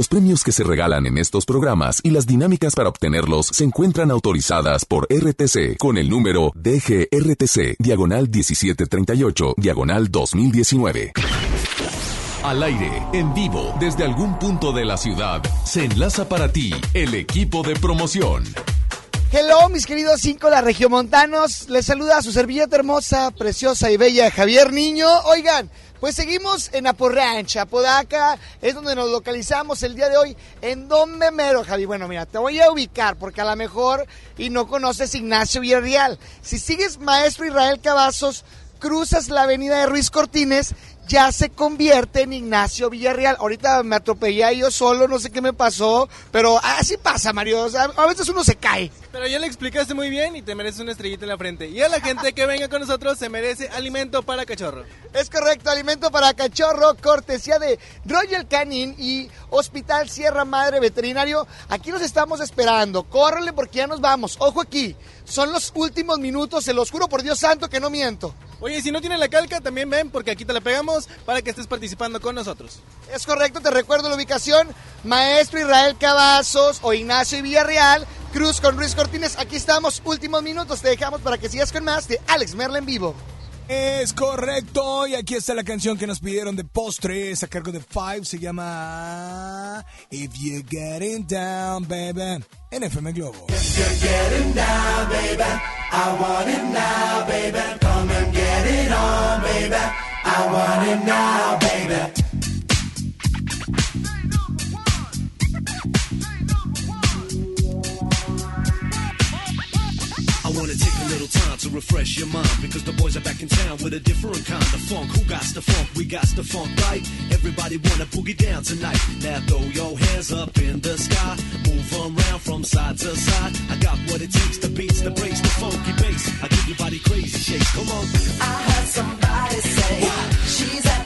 Los premios que se regalan en estos programas y las dinámicas para obtenerlos se encuentran autorizadas por RTC con el número DGRTC, diagonal 1738, diagonal 2019. Al aire, en vivo, desde algún punto de la ciudad, se enlaza para ti el equipo de promoción. Hello, mis queridos cinco la regiomontanos. Les saluda a su servilleta hermosa, preciosa y bella Javier Niño. Oigan, pues seguimos en Aporranch, Apodaca, es donde nos localizamos el día de hoy. ¿En dónde mero, Javi? Bueno, mira, te voy a ubicar porque a lo mejor y no conoces Ignacio Villarreal. Si sigues Maestro Israel Cavazos, cruzas la avenida de Ruiz Cortines, ya se convierte en Ignacio Villarreal. Ahorita me atropellé yo solo, no sé qué me pasó, pero así pasa, Mario. O sea, a veces uno se cae. Pero ya le explicaste muy bien y te mereces una estrellita en la frente. Y a la gente que venga con nosotros se merece alimento para cachorro. Es correcto, alimento para cachorro, cortesía de Royal Canin y Hospital Sierra Madre Veterinario. Aquí nos estamos esperando. Córrele porque ya nos vamos. Ojo aquí, son los últimos minutos, se los juro por Dios santo que no miento. Oye, si no tiene la calca, también ven porque aquí te la pegamos para que estés participando con nosotros. Es correcto, te recuerdo la ubicación. Maestro Israel Cavazos o Ignacio Villarreal, Cruz con Ruiz Cortines. Aquí estamos, últimos minutos. Te dejamos para que sigas con más de Alex Merla en vivo. Es correcto, y aquí está la canción que nos pidieron de postres a cargo de Five, se llama If You're Getting Down, Baby, en FM Globo. If you're getting down, baby, I want it now, baby. Come I want it now, baby. I wanna take a little time to refresh your mind because the boys are back in town with a different kind of funk. Who got the funk? We got the funk, right? Everybody wanna boogie down tonight. Now throw your hands up in the sky, move around from side to side. I got what it takes, the beats, the breaks, the funky bass. I give your body crazy shakes. Come on. I heard to say. What? She's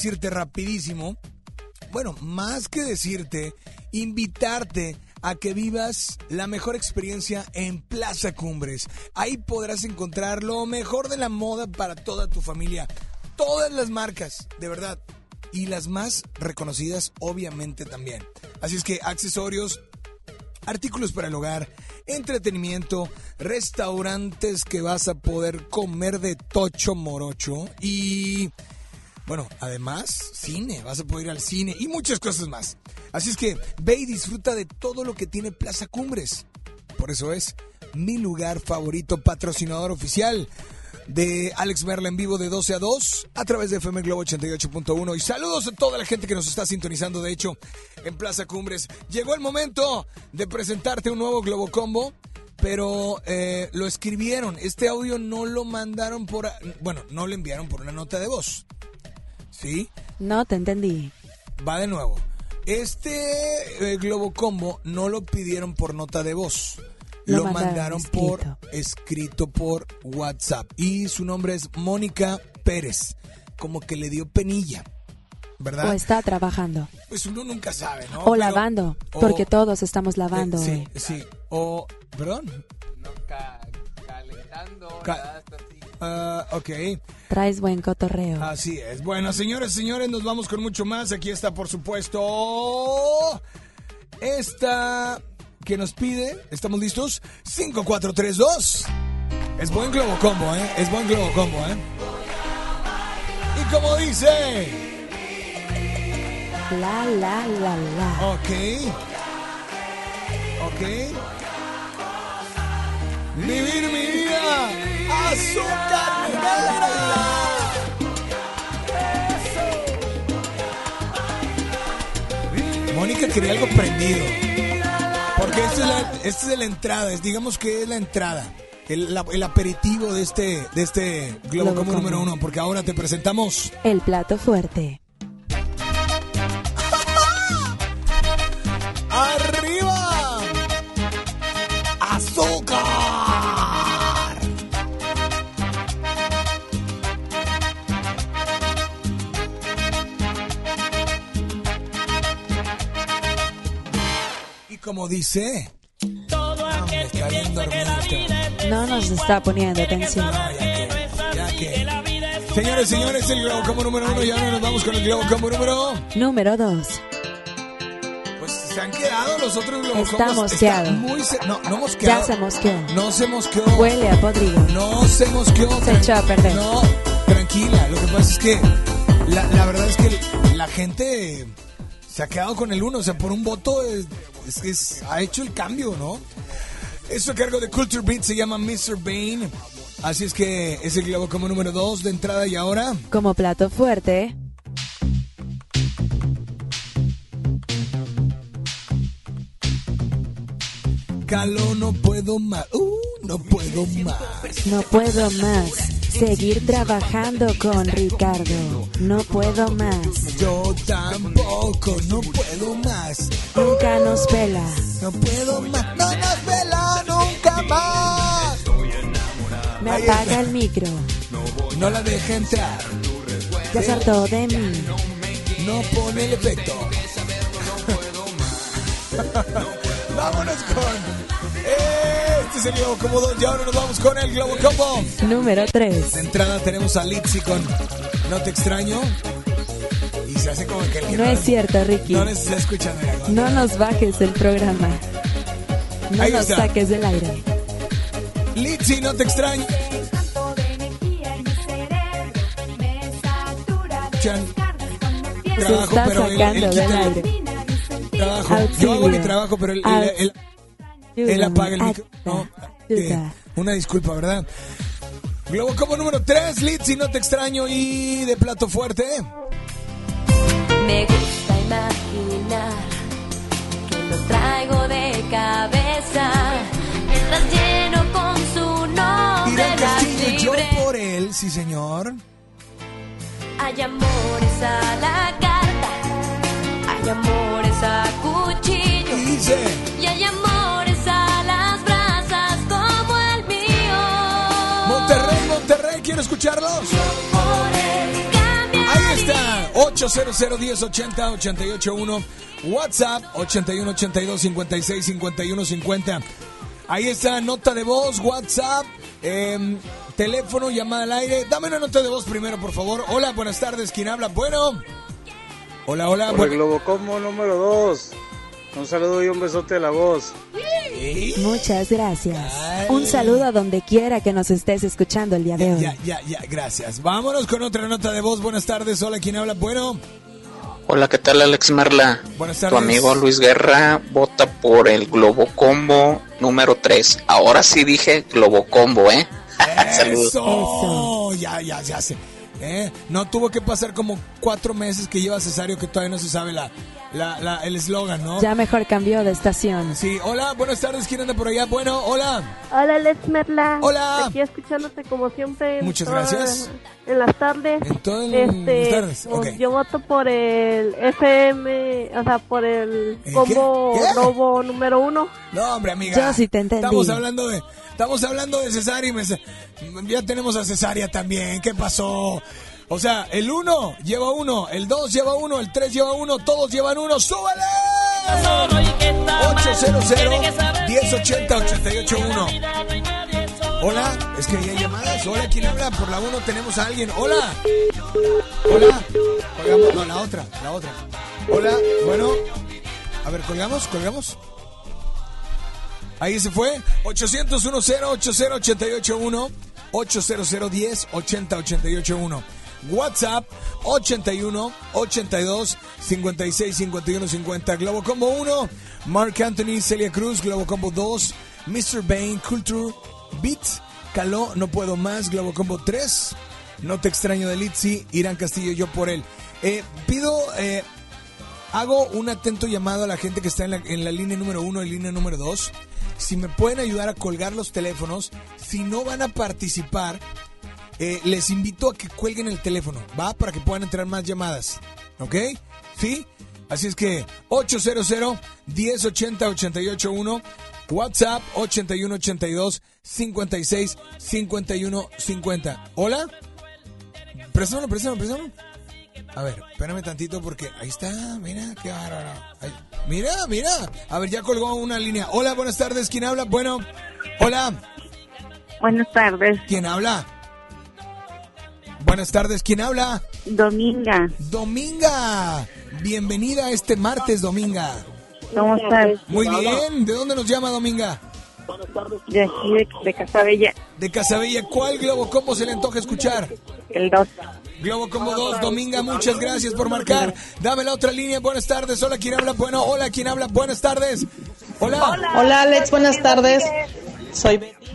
decirte rapidísimo, bueno, más que decirte, invitarte a que vivas la mejor experiencia en Plaza Cumbres. Ahí podrás encontrar lo mejor de la moda para toda tu familia. Todas las marcas, de verdad. Y las más reconocidas, obviamente también. Así es que accesorios, artículos para el hogar, entretenimiento, restaurantes que vas a poder comer de tocho morocho y bueno, además cine, vas a poder ir al cine y muchas cosas más. Así es que ve y disfruta de todo lo que tiene Plaza Cumbres. Por eso es mi lugar favorito, patrocinador oficial de Alex Merla en vivo de 12 a 2 a través de FM Globo 88.1 y saludos a toda la gente que nos está sintonizando de hecho en Plaza Cumbres. Llegó el momento de presentarte un nuevo Globo Combo, pero eh, lo escribieron. Este audio no lo mandaron por, bueno, no lo enviaron por una nota de voz. ¿Sí? No, te entendí. Va de nuevo. Este eh, Globo Combo no lo pidieron por nota de voz. Lo lo, mandaron mandaron por escrito por WhatsApp. Y su nombre es Mónica Pérez. Como que le dio penilla, ¿verdad? O está trabajando. Pues uno nunca sabe, ¿no? o Pero- lavando, o- porque todos estamos lavando. Sí, hoy. sí. O, perdón. Ca- Ah, ok. Traes buen cotorreo. Así es. Bueno, señores, señores, nos vamos con mucho más. Aquí está, por supuesto, esta que nos pide. ¿Estamos listos? 5, 4, 3, 2. Es buen globo combo, ¿eh? Es buen globo combo, ¿eh? Y como dice... La, la, la, la. Ok. Ok. Vivir mi vida. Azúcar negra. Mónica quería algo prendido. Porque esta es la, esta es la entrada, es, digamos que es la entrada. El, la- el aperitivo de este, de este Globo Globo número uno, porque ahora te presentamos El plato fuerte. Como dice... Hombre, está bien dormido este No nos está poniendo atención. Ya que... Señores, señores, el Globo Combo número uno. Y ahora nos vamos con el Globo Combo número... Número 2. Pues se han quedado los otros Globo Está mosqueado. muy ce- No, no mosqueado. Ya se mosqueó. No se mosqueó. Huele a podrido. No se mosqueó. Se echó a perder. No, tranquila. Lo que pasa es que la, la verdad es que la gente se ha quedado con el uno. O sea, por un voto es, es que es- ha hecho el cambio, ¿no? Eso a cargo de Culture Beat se llama Mr. Bane. Así es que es el globo como número dos de entrada y ahora. Como plato fuerte. Caló, no puedo más. Uh, no puedo más. No puedo más. Seguir trabajando con Ricardo. No puedo más. Yo tampoco, no puedo más. Nunca nos pela. No puedo más. No nos vela nunca más. Me apaga el micro. No la deja entrar. Ya se hartó de mí. No pone el efecto. Vámonos con. Este es el Globo Combo 2 y ahora nos vamos con el Globo Combo. Número 3. De entrada tenemos a Litzy con No te extraño. Y se hace como que el que No es cierto, Ricky. No les está escuchando. ¿no? No nos bajes el programa. No Ahí nos está. saques del aire. Litzy, no te extraño. Chan. Se Trabajo, está pero quita el- aire. Trabajo. Yo hago mi trabajo, pero él- él- apaga el micrófono. ayuda. una disculpa, ¿verdad? Globo como número 3, Litzy, no te extraño. Y de plato fuerte. Me gusta imaginar que lo traigo de cabeza mientras lleno con su nombre Irán las Castillo, yo por él, sí señor. Hay amores a la carta, hay amores a cuchillo y escucharlos. Ahí está, 800 1080 881 WhatsApp 81 82 56 51 50. Ahí está, nota de voz, WhatsApp, em, teléfono, llamada al aire. Dame una nota de voz primero, por favor. Hola, buenas tardes, ¿quién habla? Bueno. Hola, hola. Por el Globocombo número 2. Un saludo y un besote a la voz. Muchas gracias. Un saludo a donde quiera que nos estés escuchando el día de hoy. Ya, ya, ya, gracias. Vámonos con otra nota de voz. Buenas tardes, hola, ¿quién habla? Bueno. Hola, ¿qué tal Alex Merla? Buenas Tu tardes. amigo Luis Guerra vota por el Globo Combo número 3. Ahora sí dije Globo Combo, ¿eh? Saludos. Eso. Ya, ya, ya sé. ¿Eh? No tuvo que pasar como cuatro meses que lleva Cesario que todavía no se sabe la, la, la- el eslogan, ¿no? Ya mejor cambió de estación. Sí, hola, buenas tardes, ¿quién anda por allá? Bueno, hola. Hola, Let's Merla. Hola. Aquí escuchándote como siempre. en Muchas gracias. En las tardes. En todas este, las tardes. Yo voto por el FM, o sea, por el combo ¿Qué? robo número uno. No, hombre, amiga. Yo sí te entendí. Estamos hablando de, estamos hablando de Cesario y ya tenemos a Cesaria también. ¿Qué pasó? O sea, el 1 lleva uno, el 2 lleva uno, el 3 lleva uno, todos llevan uno. ¡Súbale! 800 1080 881 Hola, es que hay llamadas. Hola, ¿quién habla? Por la 1 tenemos a alguien. Hola. Hola. Colgamos, no, la otra, la otra. Hola, bueno. A ver, colgamos, colgamos. Ahí se fue. 800 10 80 881 800 10 80 881 WhatsApp 81 82 56 51 50. Globo Combo 1. Mark Anthony, Celia Cruz. Globo Combo 2. Mr. Bane, Culture Beat. Caló, no puedo más. Globo Combo 3. No te extraño de Litzy. Irán Castillo, yo por él. Eh, pido eh, hago un atento llamado a la gente que está en la, en la línea número uno y línea número dos. Si me pueden ayudar a colgar los teléfonos, si no van a participar, eh, les invito a que cuelguen el teléfono, ¿va? Para que puedan entrar más llamadas, ¿ok? ¿Sí? Así es que 800 1080 881 WhatsApp 8182 56 51 50. ¿Hola? Préstamelo, préstamelo, préstamelo. A ver, espérame tantito porque ahí está, mira, qué bárbaro. Ahí- Mira, mira. A ver, ya colgó una línea. Hola, buenas tardes, ¿quién habla? Bueno, hola. Buenas tardes. ¿Quién habla? Buenas tardes, ¿quién habla? Dominga. Dominga. Bienvenida a este martes, Dominga. ¿Cómo estás? Muy bien, ¿de dónde nos llama Dominga? De aquí, de, de Casabella. De Casabella, ¿cuál Globo Combo se le antoja escuchar? El 2. Globo Combo 2, Dominga, muchas gracias por marcar. Dame la otra línea, buenas tardes. Hola, ¿quién habla? Bueno, hola, ¿quién habla? Buenas tardes. Hola. Hola Alex, buenas tardes. Soy Betty.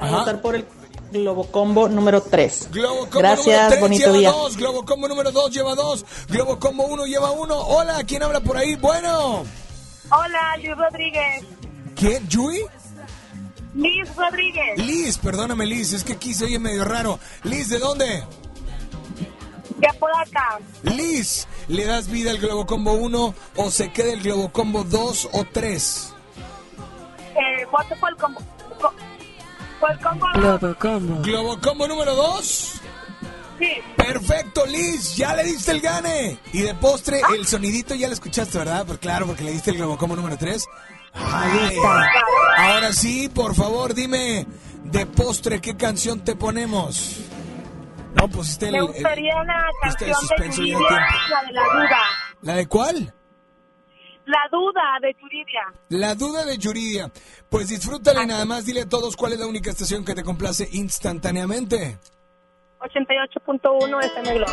Voy a votar por el Globo Combo número 3. Globo Combo Gracias, número 3 bonito lleva día. 2, Globo Combo número 2 lleva 2, Globo Combo 1 lleva 1. Hola, ¿quién habla por ahí? Bueno. Hola, Luis Rodríguez. ¿Quién? ¿Yui? Liz Rodríguez. Liz, perdóname Liz, es que aquí se oye medio raro. Liz, ¿de dónde? De Apodaca. Liz, ¿le das vida al Globo Combo 1 o se queda el Globo Combo 2 o 3? Eh, voto por el combo. co- Por el combo. Globo Combo. Globo Combo número 2. Sí. Perfecto, Liz, ya le diste el gane. Y de postre, el sonidito ya lo escuchaste, ¿verdad? Pues claro, porque le diste el Globo Combo número 3. Ay, ahora sí, por favor, dime, de postre, ¿qué canción te ponemos? No, pusiste el... Me el- gustaría la pusiste el canción de Yuridia, la de la duda. ¿La de cuál? La duda de Yuridia. La duda de Yuridia. Pues disfrútala y nada más dile a todos cuál es la única estación que te complace instantáneamente. 88.1 FM Globo.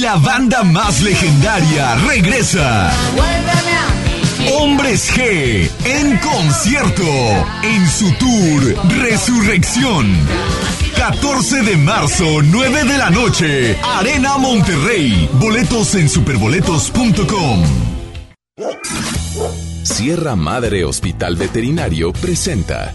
La banda más legendaria regresa. Hombres G en concierto en su tour Resurrección. 14 de marzo, 9 de la noche, Arena Monterrey. Boletos en superboletos.com. Sierra Madre Hospital Veterinario presenta.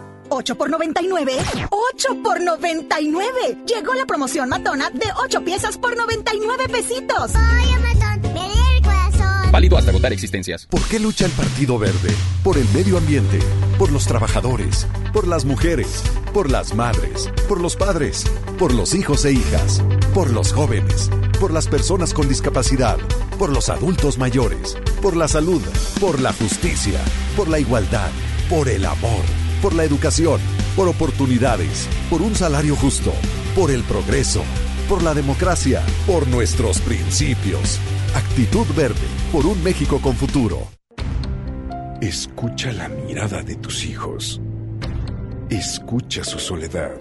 8 por 99. 8 por 99. Llegó la promoción matona de 8 piezas por 99 pesitos. Oye, matón, me dio el corazón. Válido hasta agotar existencias. ¿Por qué lucha el Partido Verde? Por el medio ambiente, por los trabajadores, por las mujeres, por las madres, por los padres, por los hijos e hijas, por los jóvenes, por las personas con discapacidad, por los adultos mayores, por la salud, por la justicia, por la igualdad, por el amor por la educación, por oportunidades, por un salario justo, por el progreso, por la democracia, por nuestros principios. Actitud verde, por un México con futuro. Escucha la mirada de tus hijos. Escucha su soledad.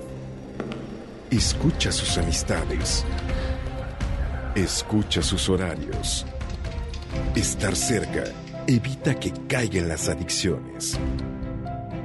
Escucha sus amistades. Escucha sus horarios. Estar cerca evita que caigan las adicciones.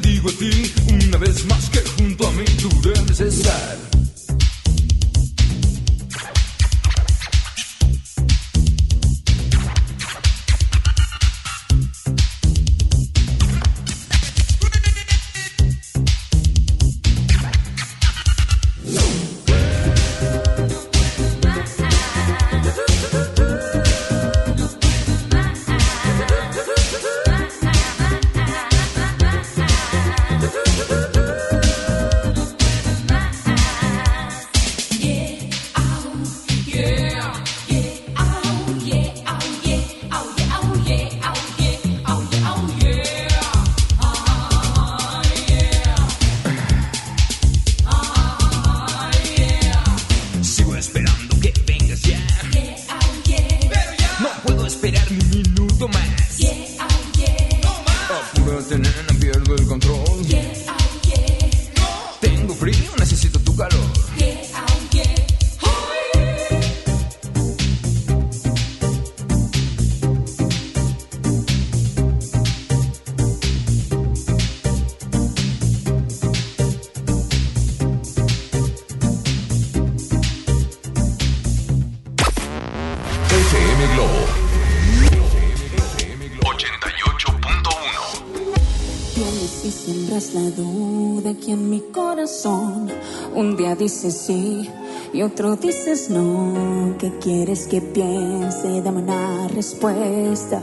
te digo a ti una vez más que dices sí y otro dices no. ¿Qué quieres que piense? Dame una respuesta.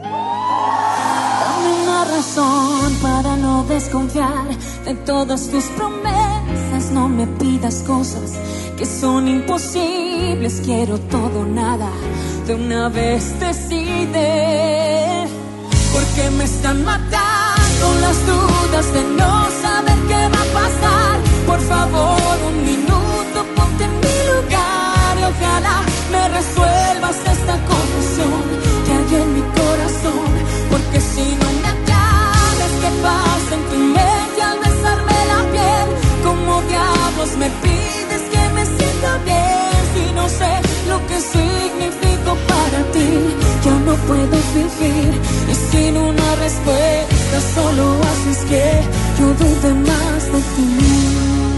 Dame una razón para no desconfiar de todas tus promesas. No me pidas cosas que son imposibles. Quiero todo nada. De una vez decide. Porque me están matando las dudas de no saber qué va a pasar. Por favor, un minuto, ponte en mi lugar y ojalá me resuelvas esta confusión que hay en mi corazón. Porque si no me aclaras qué pasa en tu mente al besarme la piel, como diablos me pides que me sienta bien si no sé lo que significo para ti. Ya no puedo fingir y sin una respuesta solo haces que yo dude más de ti.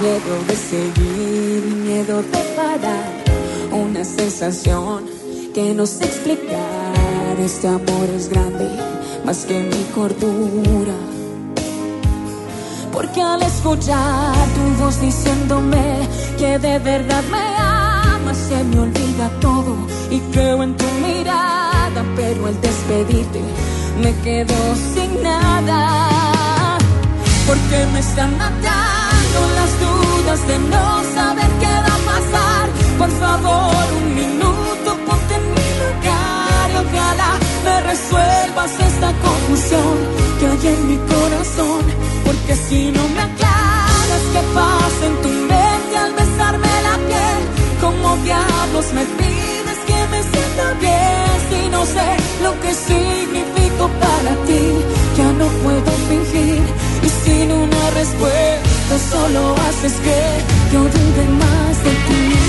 Miedo de seguir, miedo de parar, una sensación que no sé explicar. Este amor es grande, más que mi cordura. Porque al escuchar tu voz diciéndome que de verdad me amas, se me olvida todo y creo en tu mirada. Pero al despedirte me quedo sin nada. Porque me están matando las dudas de no saber qué va a pasar. Por favor, un minuto, ponte en mi lugar y ojalá me resuelvas esta confusión que hay en mi corazón. Porque si no me aclaras qué pasa en tu mente al besarme la piel, como diablos me pides que me sienta bien si no sé lo que significo para ti. Ya no puedo fingir y sin una respuesta solo haces que yo dude más de ti.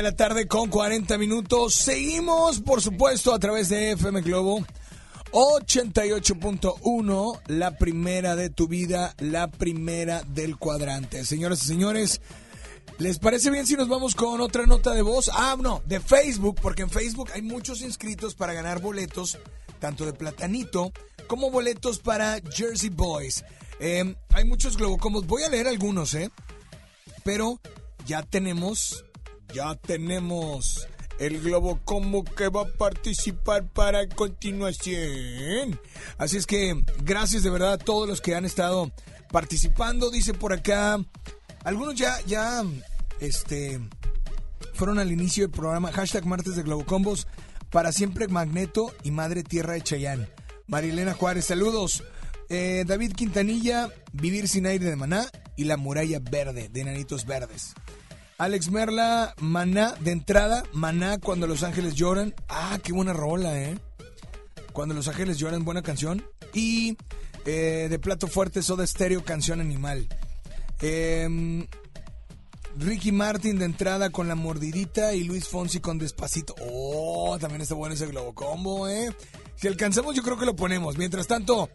De la tarde con 40 minutos. Seguimos, por supuesto, a través de FM Globo 88.1, la primera de tu vida, la primera del cuadrante. Señoras y señores, ¿les parece bien si nos vamos con otra nota de voz? Ah, no, de Facebook, porque en Facebook hay muchos inscritos para ganar boletos, tanto de Platanito como boletos para Jersey Boys. Eh, hay muchos globocomos, voy a leer algunos, ¿eh? Pero ya tenemos, ya tenemos el globo combo que va a participar para continuación. Así es que gracias de verdad a todos los que han estado participando. Dice por acá, algunos ya, ya, este, fueron al inicio del programa. Hashtag martes de Globocombos. Para siempre Magneto y Madre Tierra de Chayán. Marilena Juárez, saludos. Eh, David Quintanilla, Vivir sin aire de Maná y La muralla verde de Nanitos Verdes. Alex Merla, Maná de entrada, Maná cuando los ángeles lloran. Ah, qué buena rola, ¿eh? Cuando los ángeles lloran, buena canción. Y eh, de plato fuerte, Soda Stereo, canción animal. Em, Ricky Martin de entrada con la mordidita y Luis Fonsi con despacito. Oh, también está bueno ese globo combo, ¿eh? Si alcanzamos, yo creo que lo ponemos. Mientras tanto,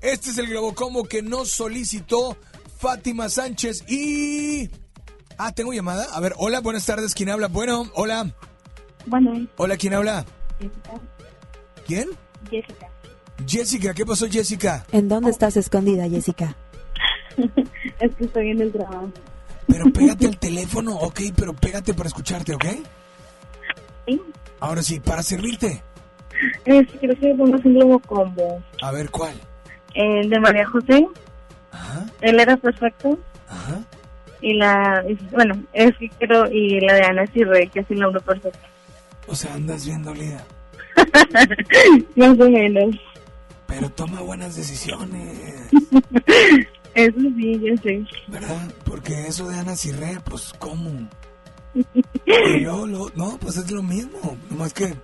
este es el globo combo que nos solicitó Fátima Sánchez y. Ah, tengo llamada. A ver, hola, buenas tardes. ¿Quién habla? Bueno, hola. Bueno, Hola, ¿quién habla? Jessica. ¿Quién? Jessica. Jessica, ¿qué pasó, Jessica? ¿En dónde estás escondida, Jessica? es que estoy en el trabajo. Pero pégate al teléfono, ok, pero pégate para escucharte, ¿ok? Sí. Ahora sí, para servirte. Es que quiero que pongas un globo combo. A ver, ¿cuál? El de María José. Él era perfecto. Y la, bueno, es que quiero, y la de Ana Cirre, que es el hombre perfecto. O sea, andas bien dolida. Más o menos. Pero toma buenas decisiones. Eso sí, ya sé. ¿Verdad? Porque eso de Ana Cirre, pues, ¿cómo? Y luego, luego- no, pues es lo mismo. Nomás que,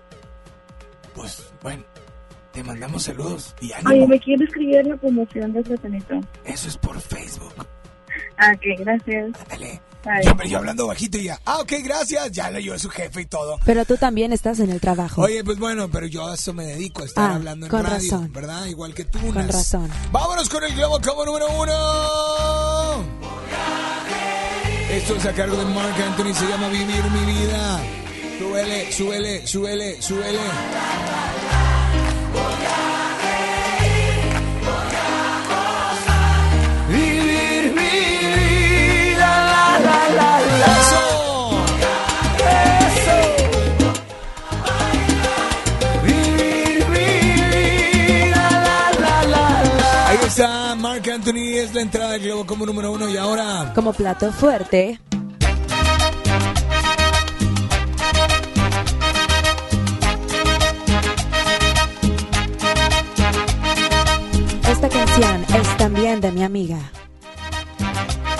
pues, bueno, te mandamos saludos y ánimo. Oye, ¿me quiero escribir la promoción de platanito? Eso es por Facebook. Ah, ok, gracias. Ándale. Yo, yo hablando bajito y ya. Ah, ok, gracias. Ya leyó a su jefe y todo. Pero tú también estás en el trabajo. Oye, pues bueno, pero yo a eso me dedico, a estar Ah, hablando en con radio, razón. ¿verdad? Igual que tú. Con razón. Vámonos con el globo como número uno. Esto es a cargo de Mark Anthony, se llama Vivir mi vida. Súbele, súbele, súbele, súbele. Mark Anthony es la entrada del globo como número uno y ahora... Como plato fuerte, esta canción es también de mi amiga.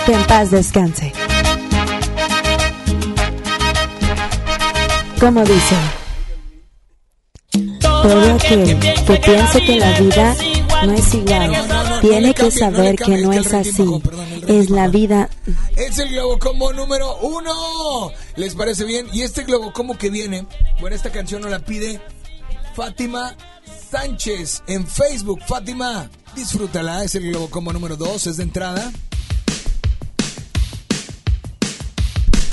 Que en paz descanse. Como dice, todo aquel que piense que la vida no es igual, tiene que saber que no es así. Es la vida Es el globo como número uno. ¿Les parece bien? Y este globo como que viene, bueno, esta canción nos la pide Fátima Sánchez en Facebook. Fátima, disfrútala. Es el globo como número dos, es de entrada.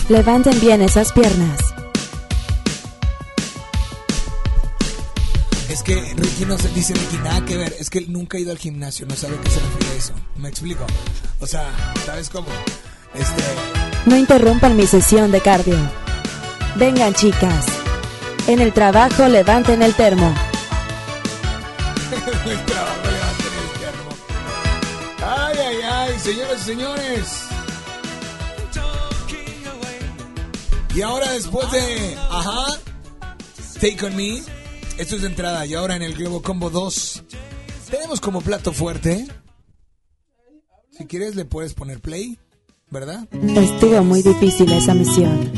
Levanten bien esas piernas. Es que Ricky no se dice Ricky nada que ver. Es que él nunca ha ido al gimnasio, no sabe a qué se refiere eso. ¿Me explico? O sea, ¿sabes cómo? Este. No interrumpan mi sesión de cardio. Vengan chicas. En el trabajo levanten el termo. el trabajo levanten el termo. Ay, ay, ay, señoras y señores. Y ahora después de Ajá, Take On Me, esto es de entrada. Y ahora en el Globo Combo 2, tenemos como plato fuerte. Si quieres le puedes poner play, ¿verdad? Estuvo muy difícil esa misión.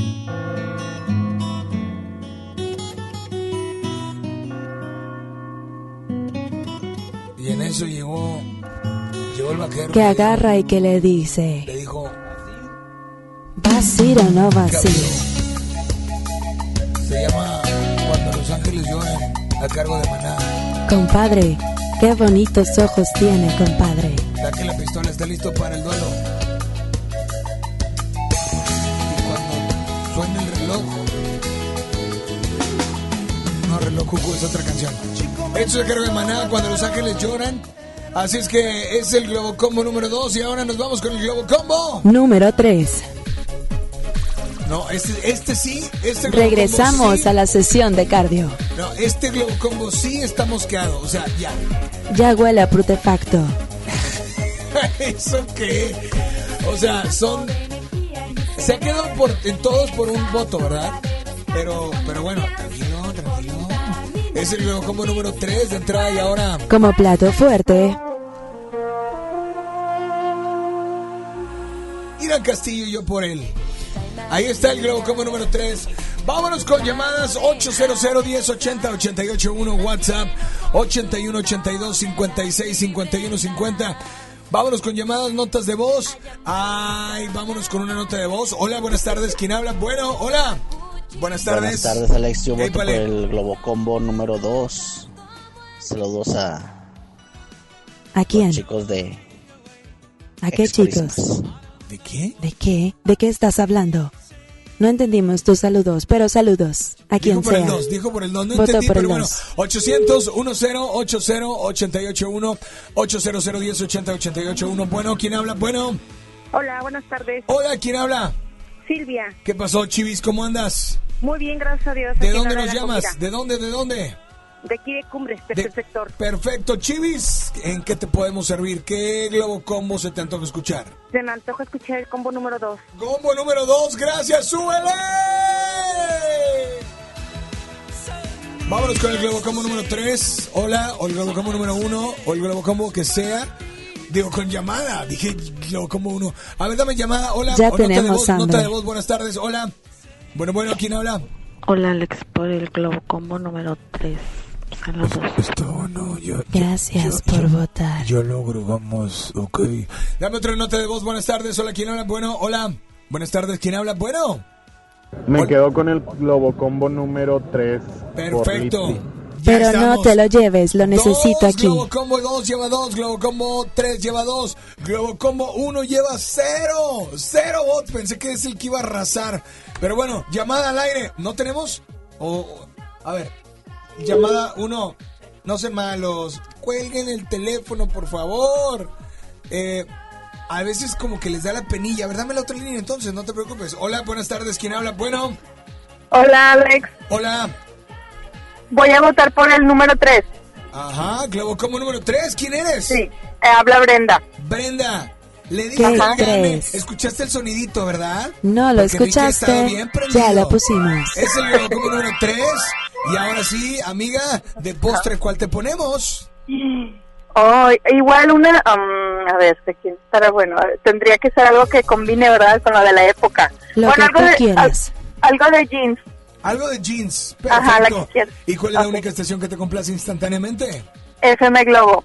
Y en eso llegó, llegó el vaquero. Que agarra y que le dice, Le dijo, ¿vas a ir o no vas a ir? se llama Cuando los ángeles lloran, a cargo de Maná. Compadre, qué bonitos ojos tiene, compadre. Saque la pistola, está listo para el duelo. Y cuando suena el reloj. No, reloj cucú es otra canción. Esto es cargo de Maná cuando los ángeles lloran. Así es que es el Globo Combo número 2 y ahora nos vamos con el Globo Combo. Número 3. No, este, este sí, este Regresamos sí. a la sesión de cardio. No, este Globo Combo sí está mosqueado, o sea, ya. Ya huele a prutefacto. ¿Eso qué? O sea, son. Se ha quedado por, en todos por un voto, ¿verdad? Pero, pero bueno, tranquilo, tranquilo. Es el Combo número 3 de entrada y ahora. Como plato fuerte, Irán Castillo y yo por él. Ahí está el Globo Combo número 3. Vámonos con llamadas 800 1080 881 WhatsApp 81 82 56 51 50. Vámonos con llamadas, notas de voz. Ay, vámonos con una nota de voz. Hola, buenas tardes. ¿Quién habla? Bueno, hola. Buenas tardes. Buenas tardes, Alex. Yo voto por el Globo Combo número 2. Saludos a ¿a quién? chicos de ¿A qué chicos? ¿De qué? ¿De qué? ¿De qué estás hablando? No entendimos tus saludos, pero saludos a quien Dijo por el sea. 2, dijo por el 2, no Voto entendí, por el pero bueno. 2. 800 10 80 881 800 10 80 881. Bueno, ¿quién habla? Bueno. Hola, buenas tardes. Hola, ¿quién habla? Silvia. ¿Qué pasó, Chivis? ¿Cómo andas? Muy bien, gracias a Dios. ¿De dónde nos llamas? Comida. ¿De dónde? ¿De dónde? De aquí de Cumbres, tercer sector. Perfecto, Chivis. ¿En qué te podemos servir? ¿Qué globo combo se te antoja escuchar? Se me antoja escuchar el combo número 2. Combo número 2, gracias, súbele. Vámonos con el Globocombo número 3. Hola, o el Globocombo número 1, o el Globocombo que sea. Digo, con llamada. Dije Globocombo 1. A ver, dame llamada. Hola. Ya o nota de tenemos, voz, Nota Sandra. de voz, buenas tardes. Hola. Bueno, bueno, ¿quién habla? Hola Alex, por el Globo Combo número 3. Saludos. Gracias por votar. Yo logro, vamos, ok. Dame otra nota de voz, buenas tardes. Hola, ¿quién habla? Bueno, hola. Buenas tardes, ¿quién habla? Bueno. Me quedo con el Globocombo número 3. Perfecto. Pero no te lo lleves, lo necesito Dos, aquí. Globocombo 2 lleva 2, Globocombo 3 lleva 2, Globocombo 1 lleva 0. 0 votos. Pensé que es el que iba a arrasar. Pero bueno, llamada al aire. ¿No tenemos? O- a ver, llamada 1. No sean malos. Cuelguen el teléfono, por favor. Eh, a veces como que les da la penilla. A ver, dame la otra línea entonces, no te preocupes. Hola, buenas tardes. ¿Quién habla? Bueno. Hola, Alex. Hola. Voy a votar por el número 3. Ajá, Globocombo número 3. ¿Quién eres? Sí, eh, habla Brenda. Brenda, le dije ¿Qué crees? Escuchaste el sonidito, ¿verdad? No, lo Porque escuchaste. bien. Ya lo pusimos. Es el Globocombo número 3. Y ahora sí, amiga, de postre, ¿cuál te ponemos? Oh, igual una, um, a ver, ¿de quién estará bueno? Ver, Tendría que ser algo que combine, ¿verdad? Con lo de la época. Lo bueno, que algo tú de, quieras. al- algo de jeans. Algo de jeans. Ajá, la Perfecto. que quieras. ¿Y cuál es la única estación que te complace instantáneamente? FM Globo.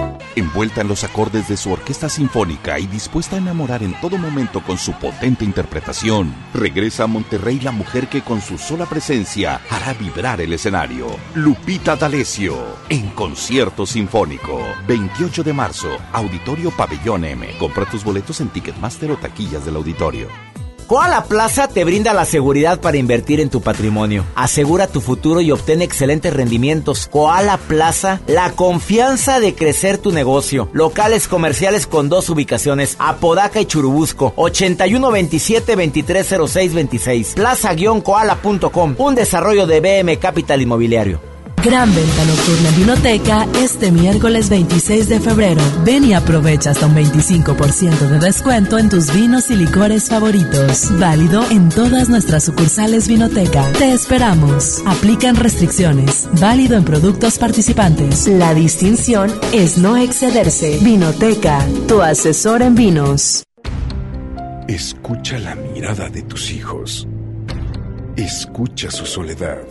Envuelta en los acordes de su orquesta sinfónica y dispuesta a enamorar en todo momento con su potente interpretación, regresa a Monterrey la mujer que con su sola presencia hará vibrar el escenario. Lupita D'Alessio, en concierto sinfónico. 28 de marzo, Auditorio Pabellón M. Compra tus boletos en Ticketmaster o taquillas del auditorio. Koala Plaza te brinda la seguridad para invertir en tu patrimonio. Asegura tu futuro y obtén excelentes rendimientos. Koala Plaza, la confianza de crecer tu negocio. Locales comerciales con dos ubicaciones, Apodaca y Churubusco. 8127-230626. Plaza-koala.com. Un desarrollo de BM Capital Inmobiliario. Gran venta nocturna en Vinoteca este miércoles 26 de febrero. Ven y aprovecha hasta un 25% de descuento en tus vinos y licores favoritos. Válido en todas nuestras sucursales Vinoteca. Te esperamos. Aplican restricciones. Válido en productos participantes. La distinción es no excederse. Vinoteca, tu asesor en vinos. Escucha la mirada de tus hijos. Escucha su soledad.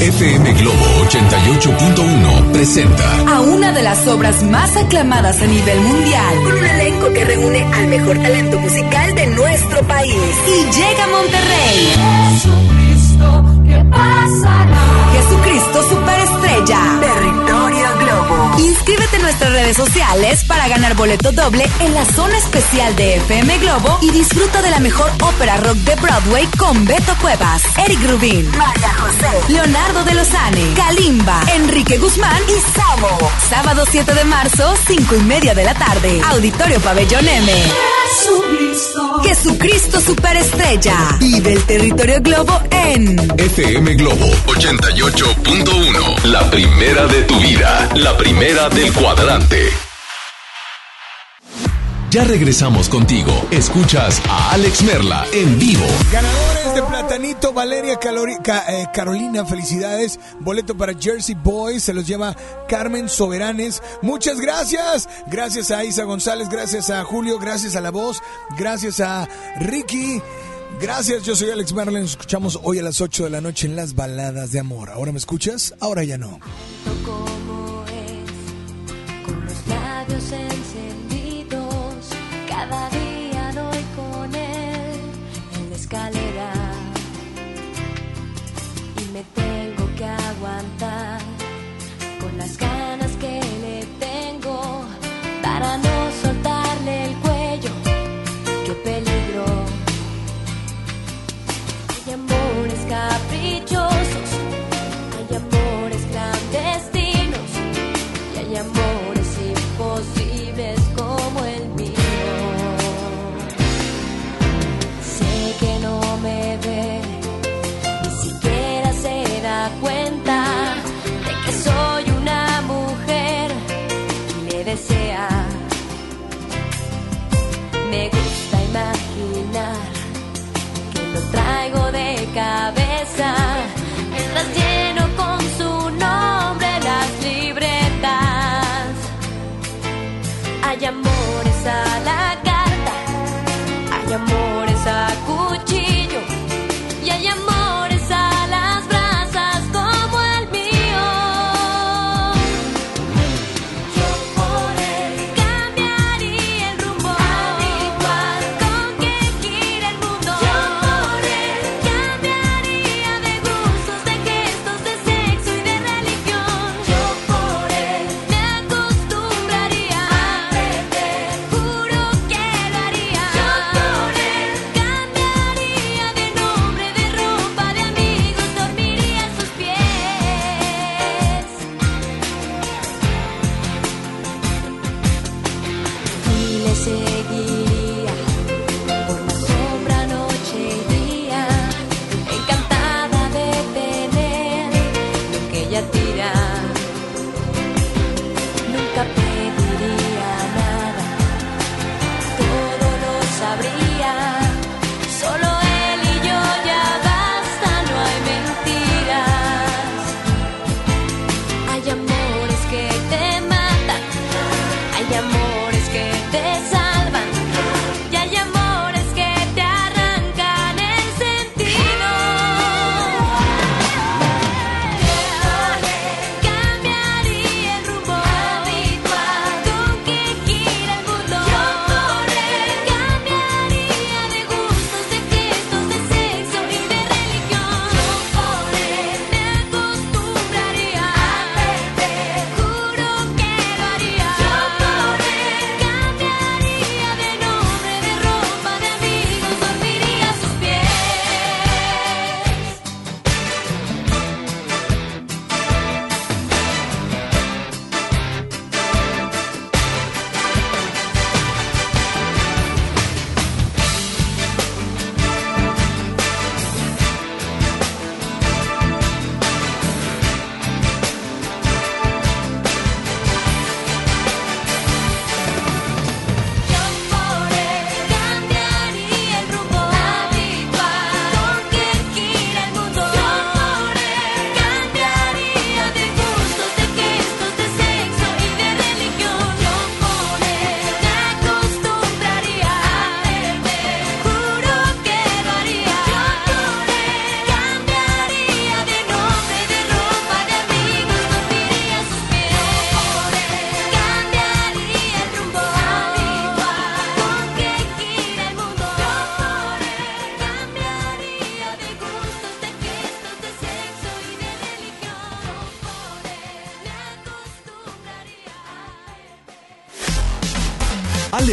FM Globo 88.1 presenta A una de las obras más aclamadas a nivel mundial. Con un elenco que reúne al mejor talento musical de nuestro país. Y llega a Monterrey. Jesucristo, ¿qué pasará? Jesucristo Superestrella. Territorio. Inscríbete en nuestras redes sociales para ganar boleto doble en la zona especial de FM Globo y disfruta de la mejor ópera rock de Broadway con Beto Cuevas, Eric Rubín, María José, Leonardo de Lozane, Kalimba, Enrique Guzmán y Samo. Sábado 7 de marzo, 5 y media de la tarde. Auditorio Pabellón M. Jesucristo. Jesucristo Superestrella. Vive el territorio Globo en FM Globo 88.1. La primera de tu vida. La primera del cuadrante. Ya regresamos contigo. Escuchas a Alex Merla en vivo. Ganadores de Platanito, Valeria Calori- Ca- eh, Carolina, felicidades. Boleto para Jersey Boys, se los lleva Carmen Soberanes. Muchas gracias. Gracias a Isa González, gracias a Julio, gracias a La Voz, gracias a Ricky. Gracias, yo soy Alex Merla. Nos escuchamos hoy a las 8 de la noche en las baladas de amor. ¿Ahora me escuchas? Ahora ya no. Escalera